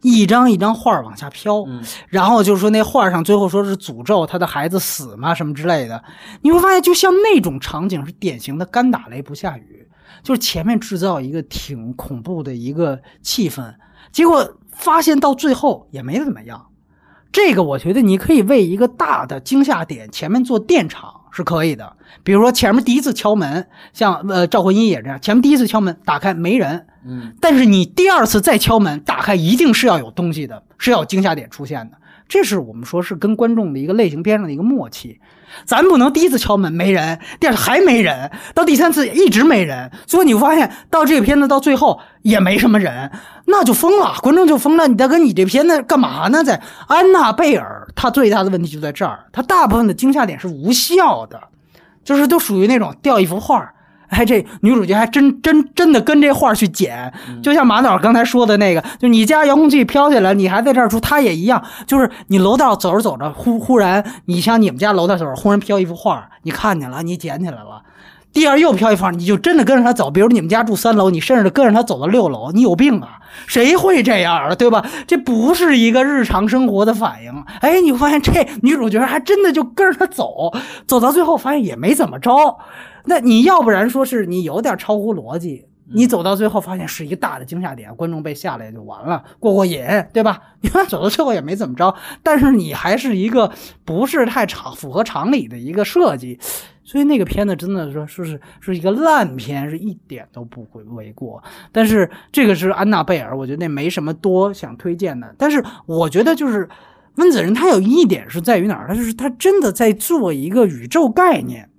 一张一张画儿往下飘，嗯然后就是说那画上最后说是诅咒他的孩子死嘛什么之类的，你会发现就像那种场景是典型的干打雷不下雨，就是前面制造一个挺恐怖的一个气氛，结果发现到最后也没怎么样。这个我觉得你可以为一个大的惊吓点前面做垫场是可以的，比如说前面第一次敲门，像呃赵魂一也这样，前面第一次敲门打开没人，嗯，但是你第二次再敲门打开，一定是要有东西的，是要有惊吓点出现的。这是我们说是跟观众的一个类型片上的一个默契。咱不能第一次敲门没人，第二次还没人，到第三次一直没人，最后你会发现到这个片子到最后也没什么人，那就疯了，观众就疯了。你大哥，你这片子干嘛呢？在安娜贝尔，他最大的问题就在这儿，他大部分的惊吓点是无效的，就是都属于那种掉一幅画哎，这女主角还真真真的跟这画去捡，就像马导刚才说的那个，就你家遥控器飘起来，你还在这儿出，他也一样，就是你楼道走着走着，忽忽然，你像你们家楼道走着，忽然飘一幅画，你看见了，你捡起来了。第二又飘一幅，你就真的跟着他走。比如你们家住三楼，你甚至跟着他走到六楼，你有病啊？谁会这样啊？对吧？这不是一个日常生活的反应。哎，你会发现这女主角还真的就跟着他走，走到最后发现也没怎么着。那你要不然说是你有点超乎逻辑，你走到最后发现是一个大的惊吓点，观众被吓了也就完了，过过瘾，对吧？*laughs* 你看走到最后也没怎么着，但是你还是一个不是太常符合常理的一个设计，所以那个片子真的说说是是一个烂片，是一点都不会为过。但是这个是安娜贝尔，我觉得那没什么多想推荐的。但是我觉得就是温子仁他有一点是在于哪儿，他就是他真的在做一个宇宙概念。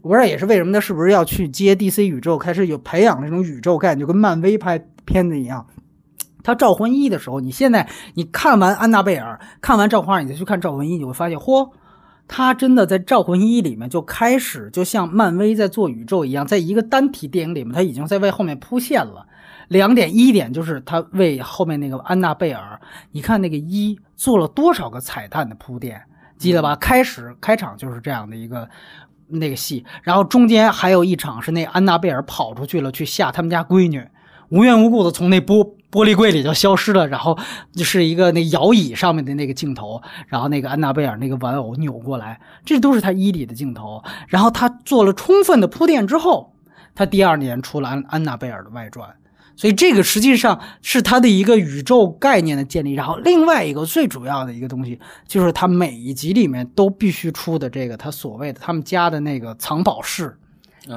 我不知道也是为什么他是不是要去接 DC 宇宙，开始有培养那种宇宙概念，就跟漫威拍片子一样。他《召魂一》的时候，你现在你看完安娜贝尔，看完《召魂二》，你再去看《召魂一》，你会发现，嚯，他真的在《召魂一》里面就开始，就像漫威在做宇宙一样，在一个单体电影里面，他已经在为后面铺线了。两点，一点就是他为后面那个安娜贝尔，你看那个一做了多少个彩蛋的铺垫，记得吧？开始开场就是这样的一个。那个戏，然后中间还有一场是那安娜贝尔跑出去了，去吓他们家闺女，无缘无故的从那玻玻璃柜里就消失了，然后就是一个那摇椅上面的那个镜头，然后那个安娜贝尔那个玩偶扭过来，这都是他一里的镜头。然后他做了充分的铺垫之后，他第二年出了安安娜贝尔的外传。所以这个实际上是他的一个宇宙概念的建立，然后另外一个最主要的一个东西，就是他每一集里面都必须出的这个他所谓的他们家的那个藏宝室，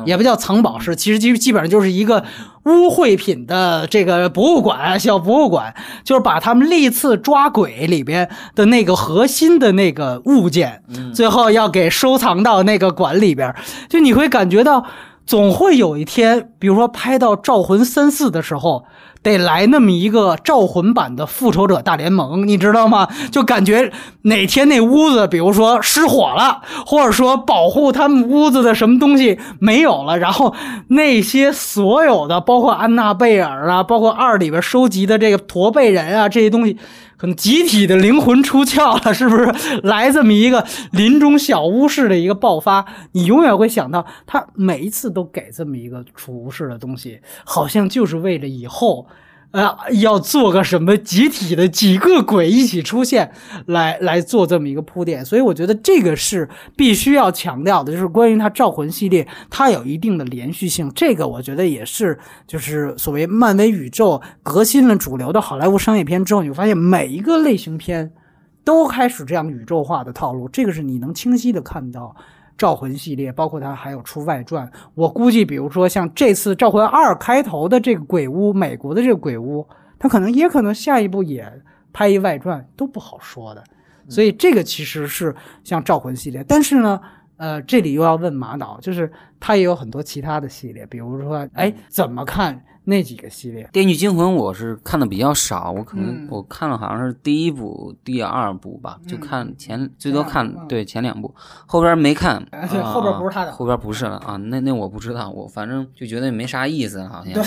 也不叫藏宝室，其实基基本上就是一个污秽品的这个博物馆，小博物馆，就是把他们历次抓鬼里边的那个核心的那个物件，最后要给收藏到那个馆里边，就你会感觉到。总会有一天，比如说拍到《招魂三四》的时候，得来那么一个招魂版的《复仇者大联盟》，你知道吗？就感觉哪天那屋子，比如说失火了，或者说保护他们屋子的什么东西没有了，然后那些所有的，包括安娜贝尔啊，包括二里边收集的这个驼背人啊这些东西，可能集体的灵魂出窍了，是不是？*laughs* 来这么一个林中小屋式的一个爆发，你永远会想到，他每一次都给这么一个储物室的东西，好像就是为了以后。呃，要做个什么集体的几个鬼一起出现，来来做这么一个铺垫，所以我觉得这个是必须要强调的，就是关于它招魂系列，它有一定的连续性，这个我觉得也是，就是所谓漫威宇宙革新了主流的好莱坞商业片之后，你会发现每一个类型片都开始这样宇宙化的套路，这个是你能清晰的看到。招魂系列，包括它还有出外传。我估计，比如说像这次《招魂二》开头的这个鬼屋，美国的这个鬼屋，它可能也可能下一步也拍一外传，都不好说的。所以这个其实是像招魂系列，但是呢，呃，这里又要问马导，就是他也有很多其他的系列，比如说，哎，怎么看？那几个系列，《电锯惊魂》我是看的比较少，我可能嗯。我看了好像是第一部、第二部吧，就看前最多看嗯。对前两部，后边没看，后边不是他的后边不是了啊，那那我不知道，我反正就觉得没啥意思，好像，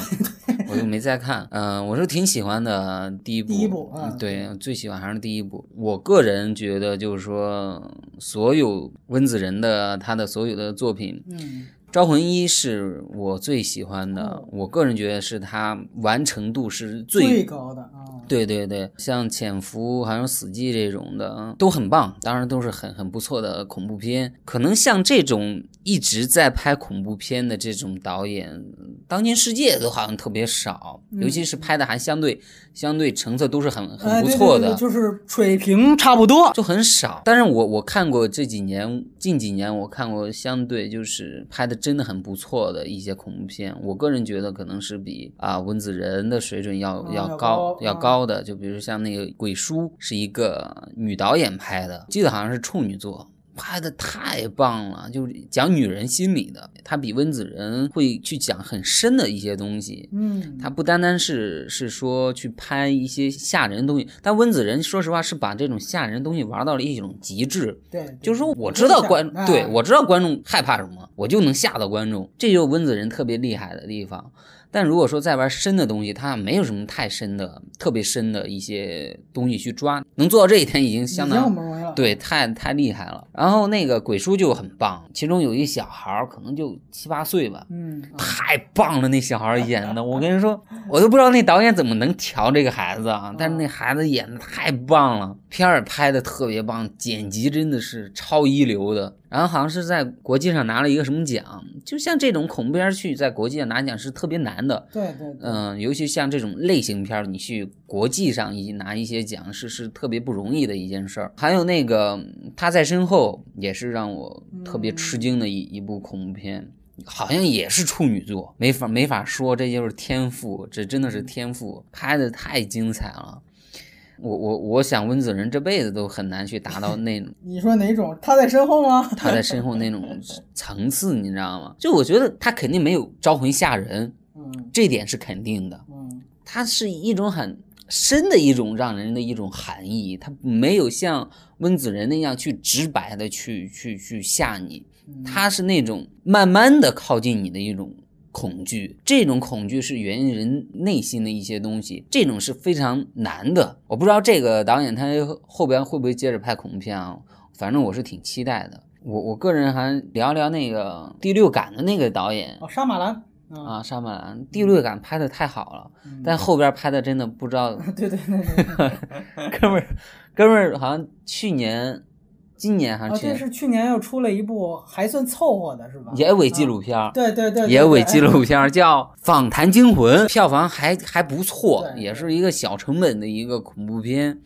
我就没再看。嗯，我是挺喜欢的第一部，第一部对，最喜欢还是第一部。我个人觉得就是说，所有温子仁的他的所有的作品，嗯《招魂一》是我最喜欢的，哦我个人觉得是它完成度是最高的啊，对对对，像《潜伏》还有《死寂》这种的都很棒，当然都是很很不错的恐怖片。可能像这种一直在拍恐怖片的这种导演，当今世界都好像特别少，尤其是拍的还相对相对成色都是很很不错的。就是水平差不多。就很少，但是我我看过这几年，近几年我看过相对就是拍的真的很不错的一些恐怖片，我个人觉得可能是比啊温子仁的水准要、啊要要高高要啊高的，就比如像那个《鬼叔》是一个女导演拍的，记得好像是处女作。拍的太棒了，就是讲女人心理的，她比温子仁会去讲很深的一些东西。嗯，他不单单是是说去拍一些吓人的东西，但温子仁说实话是把这种吓人的东西玩到了一种极致。对，就是说，我知道观，哎对我知道观众害怕什么，我就能吓到观众，这就是温子仁特别厉害的地方。但如果说再玩深的东西，他没有什么太深的、特别深的一些东西去抓，能做到这一点已经相当不容易了。对，太太厉害了。然后那个鬼叔就很棒，其中有一小孩儿可能就七八岁吧，嗯，太棒了，那小孩演的，我跟你说，*laughs* 我都不知道那导演怎么能调这个孩子啊！但是那孩子演的太棒了，片儿拍的特别棒，剪辑真的是超一流的。然后好像是在国际上拿了一个什么奖，就像这种恐怖片儿去在国际上拿奖是特别难的。对对，嗯，尤其像这种类型片儿，你去国际上一拿一些奖是是特别不容易的一件事儿。还有那个他在身后也是让我特别吃惊的一、一部恐怖片，好像也是处女座，没法没法说，这就是天赋，这真的是天赋，拍的太精彩了。我我我想温子仁这辈子都很难去达到那种你说哪种？他在身后吗？*laughs* 他在身后那种层次，你知道吗？就我觉得他肯定没有招魂吓人，嗯这点是肯定的。嗯他是一种很深的一种让人的一种含义，他没有像温子仁那样去直白的去去去吓你，他是那种慢慢的靠近你的一种恐惧，这种恐惧是源于人内心的一些东西，这种是非常难的。我不知道这个导演他后边会不会接着拍恐怖片啊？反正我是挺期待的。我我个人还聊聊那个第六感的那个导演哦，杀马兰啊，沙马兰第六感拍的太好了，嗯但后边拍的真的不知道，*laughs* 对对对，*laughs* 哥们儿，哥们儿好像去年、今年还去年是去年又出了一部还算凑合的，是吧？也尾纪录片儿，对对对，对野尾纪录片叫《访谈惊魂》，票房还还不错，也是一个小成本的一个恐怖片，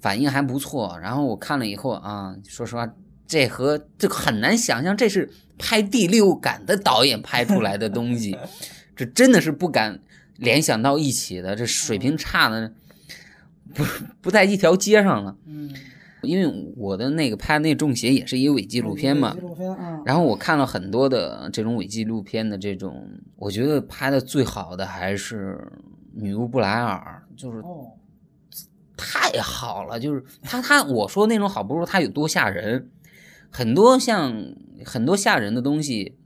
反应还不错。然后我看了以后啊，说实话，这和这很难想象，这是拍第六感的导演拍出来的东西，*laughs* 这真的是不敢联想到一起的，这水平差的不不在一条街上了。嗯，因为我的那个拍那中邪也是一个伪纪录片嘛纪，录片啊，然后我看了很多的这种伪纪录片的这种，我觉得拍的最好的还是《女巫布莱尔》，就是哦，太好了，就是他他我说那种好，不是说他有多吓人，很多像很多吓人的东西，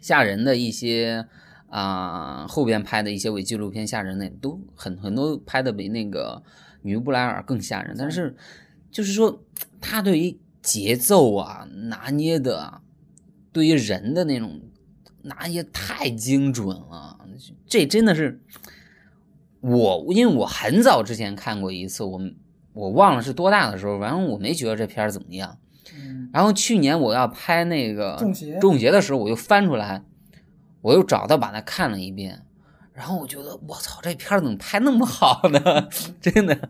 吓人的一些啊、后边拍的一些伪纪录片吓人的都很很多拍的比那个女巫布莱尔更吓人，但是就是说他对于节奏啊拿捏的啊，对于人的那种拿捏太精准了，这真的是我因为我很早之前看过一次，我我忘了是多大的时候，反正我没觉得这片儿怎么样。嗯，然后去年我要拍那个中邪中邪的时候，我又翻出来，我又找到把它看了一遍，然后我觉得我操，这片儿怎么拍那么好呢？*laughs* 真的。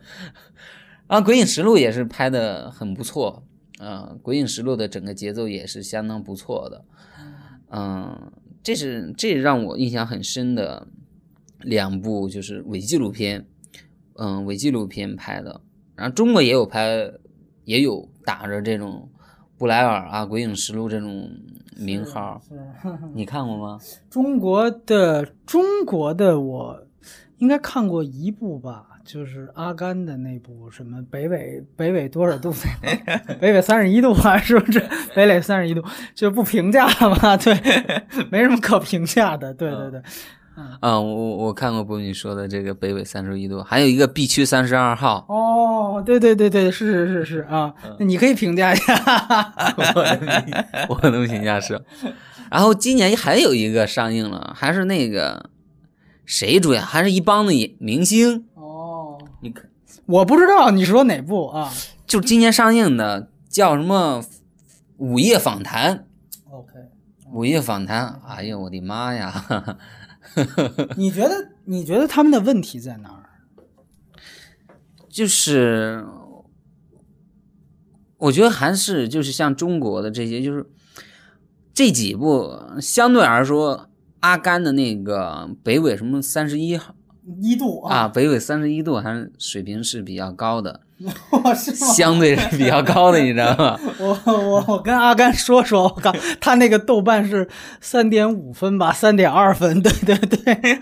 然后《鬼影实录》也是拍的很不错，啊，《鬼影实录》的整个节奏也是相当不错的，嗯、这是这让我印象很深的两部就是伪纪录片，嗯、伪纪录片拍的，然后中国也有拍，也有打着这种布莱尔啊、《鬼影实录》这种名号，你看过吗？*laughs* 中国的中国的我应该看过一部吧，就是阿甘的那部什么北纬北纬多少度？北纬三十一度啊，是不是？北纬三十一度就不评价了嘛？对，*laughs* 没什么可评价的。对对对，啊，我我我看过不你说的这个北纬三十一度，还有一个 B 区三十二号，哦，对对对对，是是是是啊，那你可以评价一下。*laughs* 我能评价是。然后今年还有一个上映了，还是那个谁主演，还是一帮的演明星。我不知道你说哪部啊就今年上映的叫什么《午夜访谈》？？OK，午夜访谈，哎呀，我的妈呀！*laughs* *laughs* 你觉得你觉得他们的问题在哪儿？就是我觉得还是就是像中国的这些，就是这几部相对来说，阿甘的那个北纬什么三十一号一度啊，，北纬三十一度还是水平是比较高的，*laughs* 是？相对是比较高的，你知道吗？*laughs* 我我我跟阿甘说说，我靠，他那个豆瓣是三点五分吧，三点二分，对对对，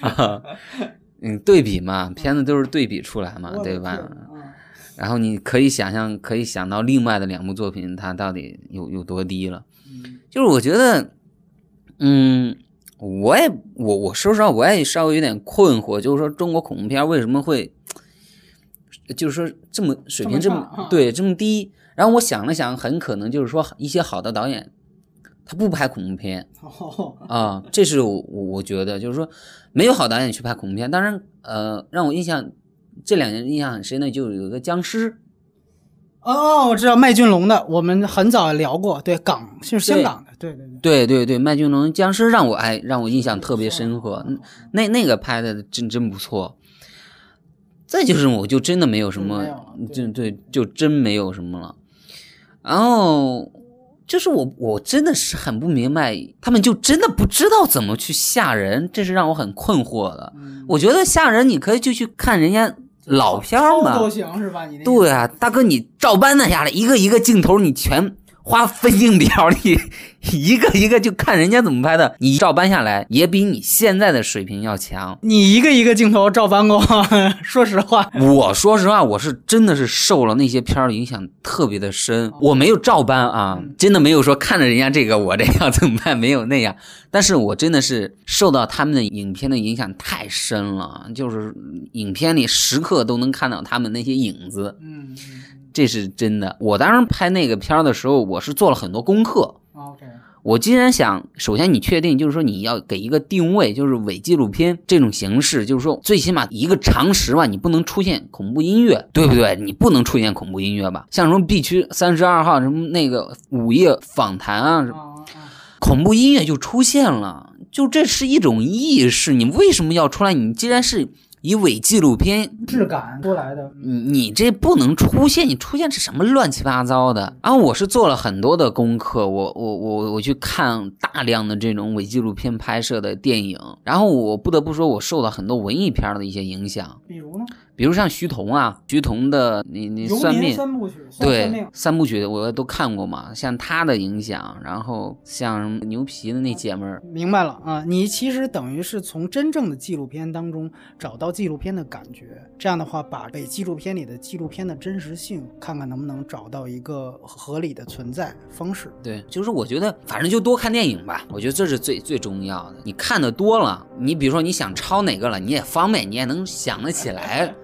啊，*laughs* 嗯，对比嘛，片子都是对比出来嘛，对吧？然后你可以想象，可以想到另外的两部作品，它到底有有多低了。嗯就是我觉得，嗯，我也我我说实话，我也稍微有点困惑，就是说中国恐怖片为什么会，就是说这么水平这么对这么低？然后我想了想，很可能就是说一些好的导演，他不拍恐怖片哦啊，这是我我我觉得就是说没有好导演去拍恐怖片。当然，呃，让我印象这两年印象很深的就有一个僵尸，哦，我知道麦浚龙的，我们很早聊过，对港就是香港的，对对对，对对对，麦浚龙僵尸让我哎让我印象特别深刻，嗯那那个拍的真真不错。再就是我就真的没有什么就对，就真没有什么了。然后就是我我真的是很不明白，他们就真的不知道怎么去吓人，这是让我很困惑的。我觉得吓人你可以就去看人家老片儿嘛，都行是吧？你那对啊，大哥，你照搬那下来，一个一个镜头，你全花费镜表，你一个一个就看人家怎么拍的，*laughs* 你照搬下来也比你现在的水平要强。你一个一个镜头照搬过，*laughs* 说实话，我说实话，我是真的是受了那些片儿影响特别的深。我没有照搬啊，真的没有说看着人家这个我这样怎么办，没有那样。但是我真的是受到他们的影片的影响太深了，就是影片里时刻都能看到他们那些影子。嗯这是真的。我当时拍那个片儿的时候，我是做了很多功课。，OK，我既然想，首先你确定，就是说你要给一个定位，就是伪纪录片这种形式，就是说最起码一个常识吧，你不能出现恐怖音乐，对不对？你不能出现恐怖音乐吧？像什么 B 区三十二号什么那个午夜访谈啊，恐怖音乐就出现了，就这是一种意识，你为什么要出来？你既然是以伪纪录片质感过来的，你你这不能出现，你出现是什么乱七八糟的？然后我是做了很多的功课，我我我我去看大量的这种伪纪录片拍摄的电影，然后我不得不说，我受到很多文艺片的一些影响，比如呢？比如像徐桐啊，徐桐的你你算命。部曲，对，三部曲我都看过嘛，像他的影响，然后像牛皮的那姐们儿，明白了啊！你其实等于是从真正的纪录片当中找到纪录片的感觉，这样的话，把被纪录片里的纪录片的真实性，看看能不能找到一个合理的存在方式。对，就是我觉得反正就多看电影吧，我觉得这是最最重要的。你看的多了，你比如说你想抄哪个了，你也方便，你也能想得起来。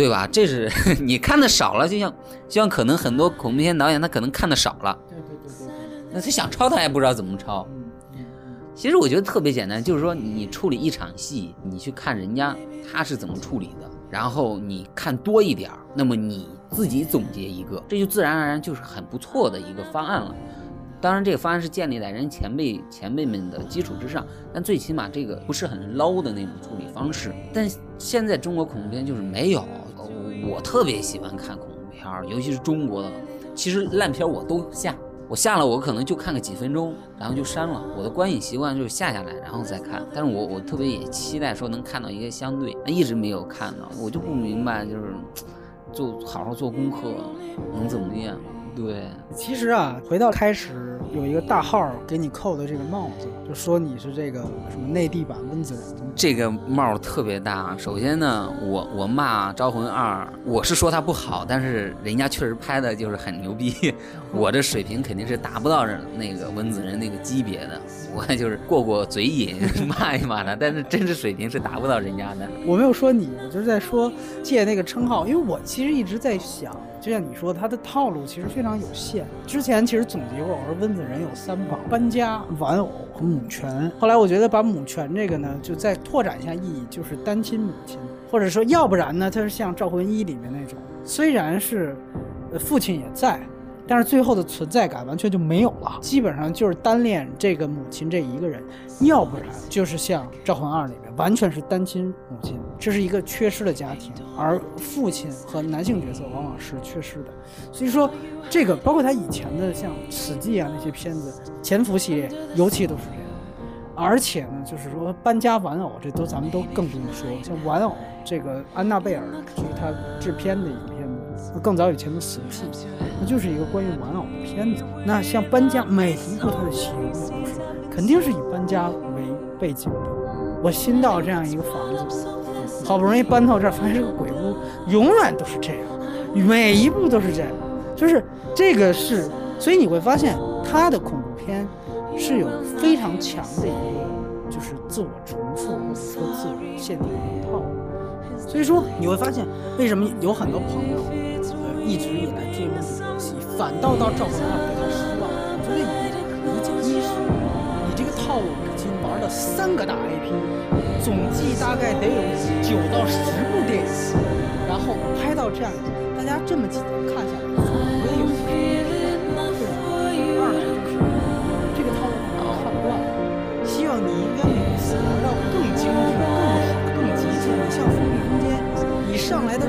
对吧？这是 *laughs* 你看的少了，就像就像可能很多恐怖片导演他可能看的少了，对对对对，那他想抄他也不知道怎么抄。其实我觉得特别简单，就是说你处理一场戏，你去看人家他是怎么处理的，然后你看多一点儿，那么你自己总结一个，这就自然而然就是很不错的一个方案了。当然，这个方案是建立在人前辈前辈们的基础之上，但最起码这个不是很 low 的那种处理方式。但现在中国恐怖片就是没有，我特别喜欢看恐怖片，尤其是中国的。其实烂片我都下，我下了我可能就看个几分钟，然后就删了。我的观影习惯就是下下来然后再看。但是我我特别也期待说能看到一个相对，一直没有看到，我就不明白就是做好好做功课能怎么样。对，其实啊，回到开始有一个大号给你扣的这个帽子，就说你是这个什么内地版温子仁。这个帽特别大。首先呢，我我骂《招魂二》，我是说它不好，但是人家确实拍的就是很牛逼。*laughs* 我这水平肯定是达不到那个温子仁那个级别的，*laughs* 我就是过过嘴瘾骂一骂他，但是真实水平是达不到人家的。我没有说你，我就是在说借那个称号，因为我其实一直在想。就像你说，他的套路其实非常有限。之前其实总结过，我说温子仁有三宝：搬家、玩偶和母权。后来我觉得把母权这个呢，就再拓展一下意义，就是单亲母亲，或者说要不然呢，他是像《赵魂一》里面那种，虽然是，父亲也在。但是最后的存在感完全就没有了，基本上就是单恋这个母亲这一个人，要不然就是像《招魂二》里面完全是单亲母亲，这是一个缺失的家庭，而父亲和男性角色往往是缺失的。所以说，这个包括他以前的像《死寂》啊那些片子，《潜伏》系列尤其都是这样。而且呢，就是说搬家玩偶，这都咱们都更不用说，像玩偶这个安娜贝尔就是他制片的一个片子，更早以前的《死寂》。那就是一个关于玩偶的片子。那像搬家，每一部他的形容都是，肯定是以搬家为背景的。我新到这样一个房子，好不容易搬到这儿，发现是个鬼屋，永远都是这样，每一步都是这样，就是这个是。所以你会发现，他的恐怖片是有非常强的一个，就是自我重复或者说自我限定的一套路。所以说你会发现，为什么有很多朋友，呃，一直以来追梦这部戏，反倒到赵本山对他失望。我觉得你理解，一是你这个套路三个大 IP，总计大概得有九到十部电影。然后拍到这样，大家这么几，看下来总归有几部是拍的。所以关于二，就是这个套路大看不惯，希望你应该努力，让更精致、更好、更极致。你像封闭空间，你上来的。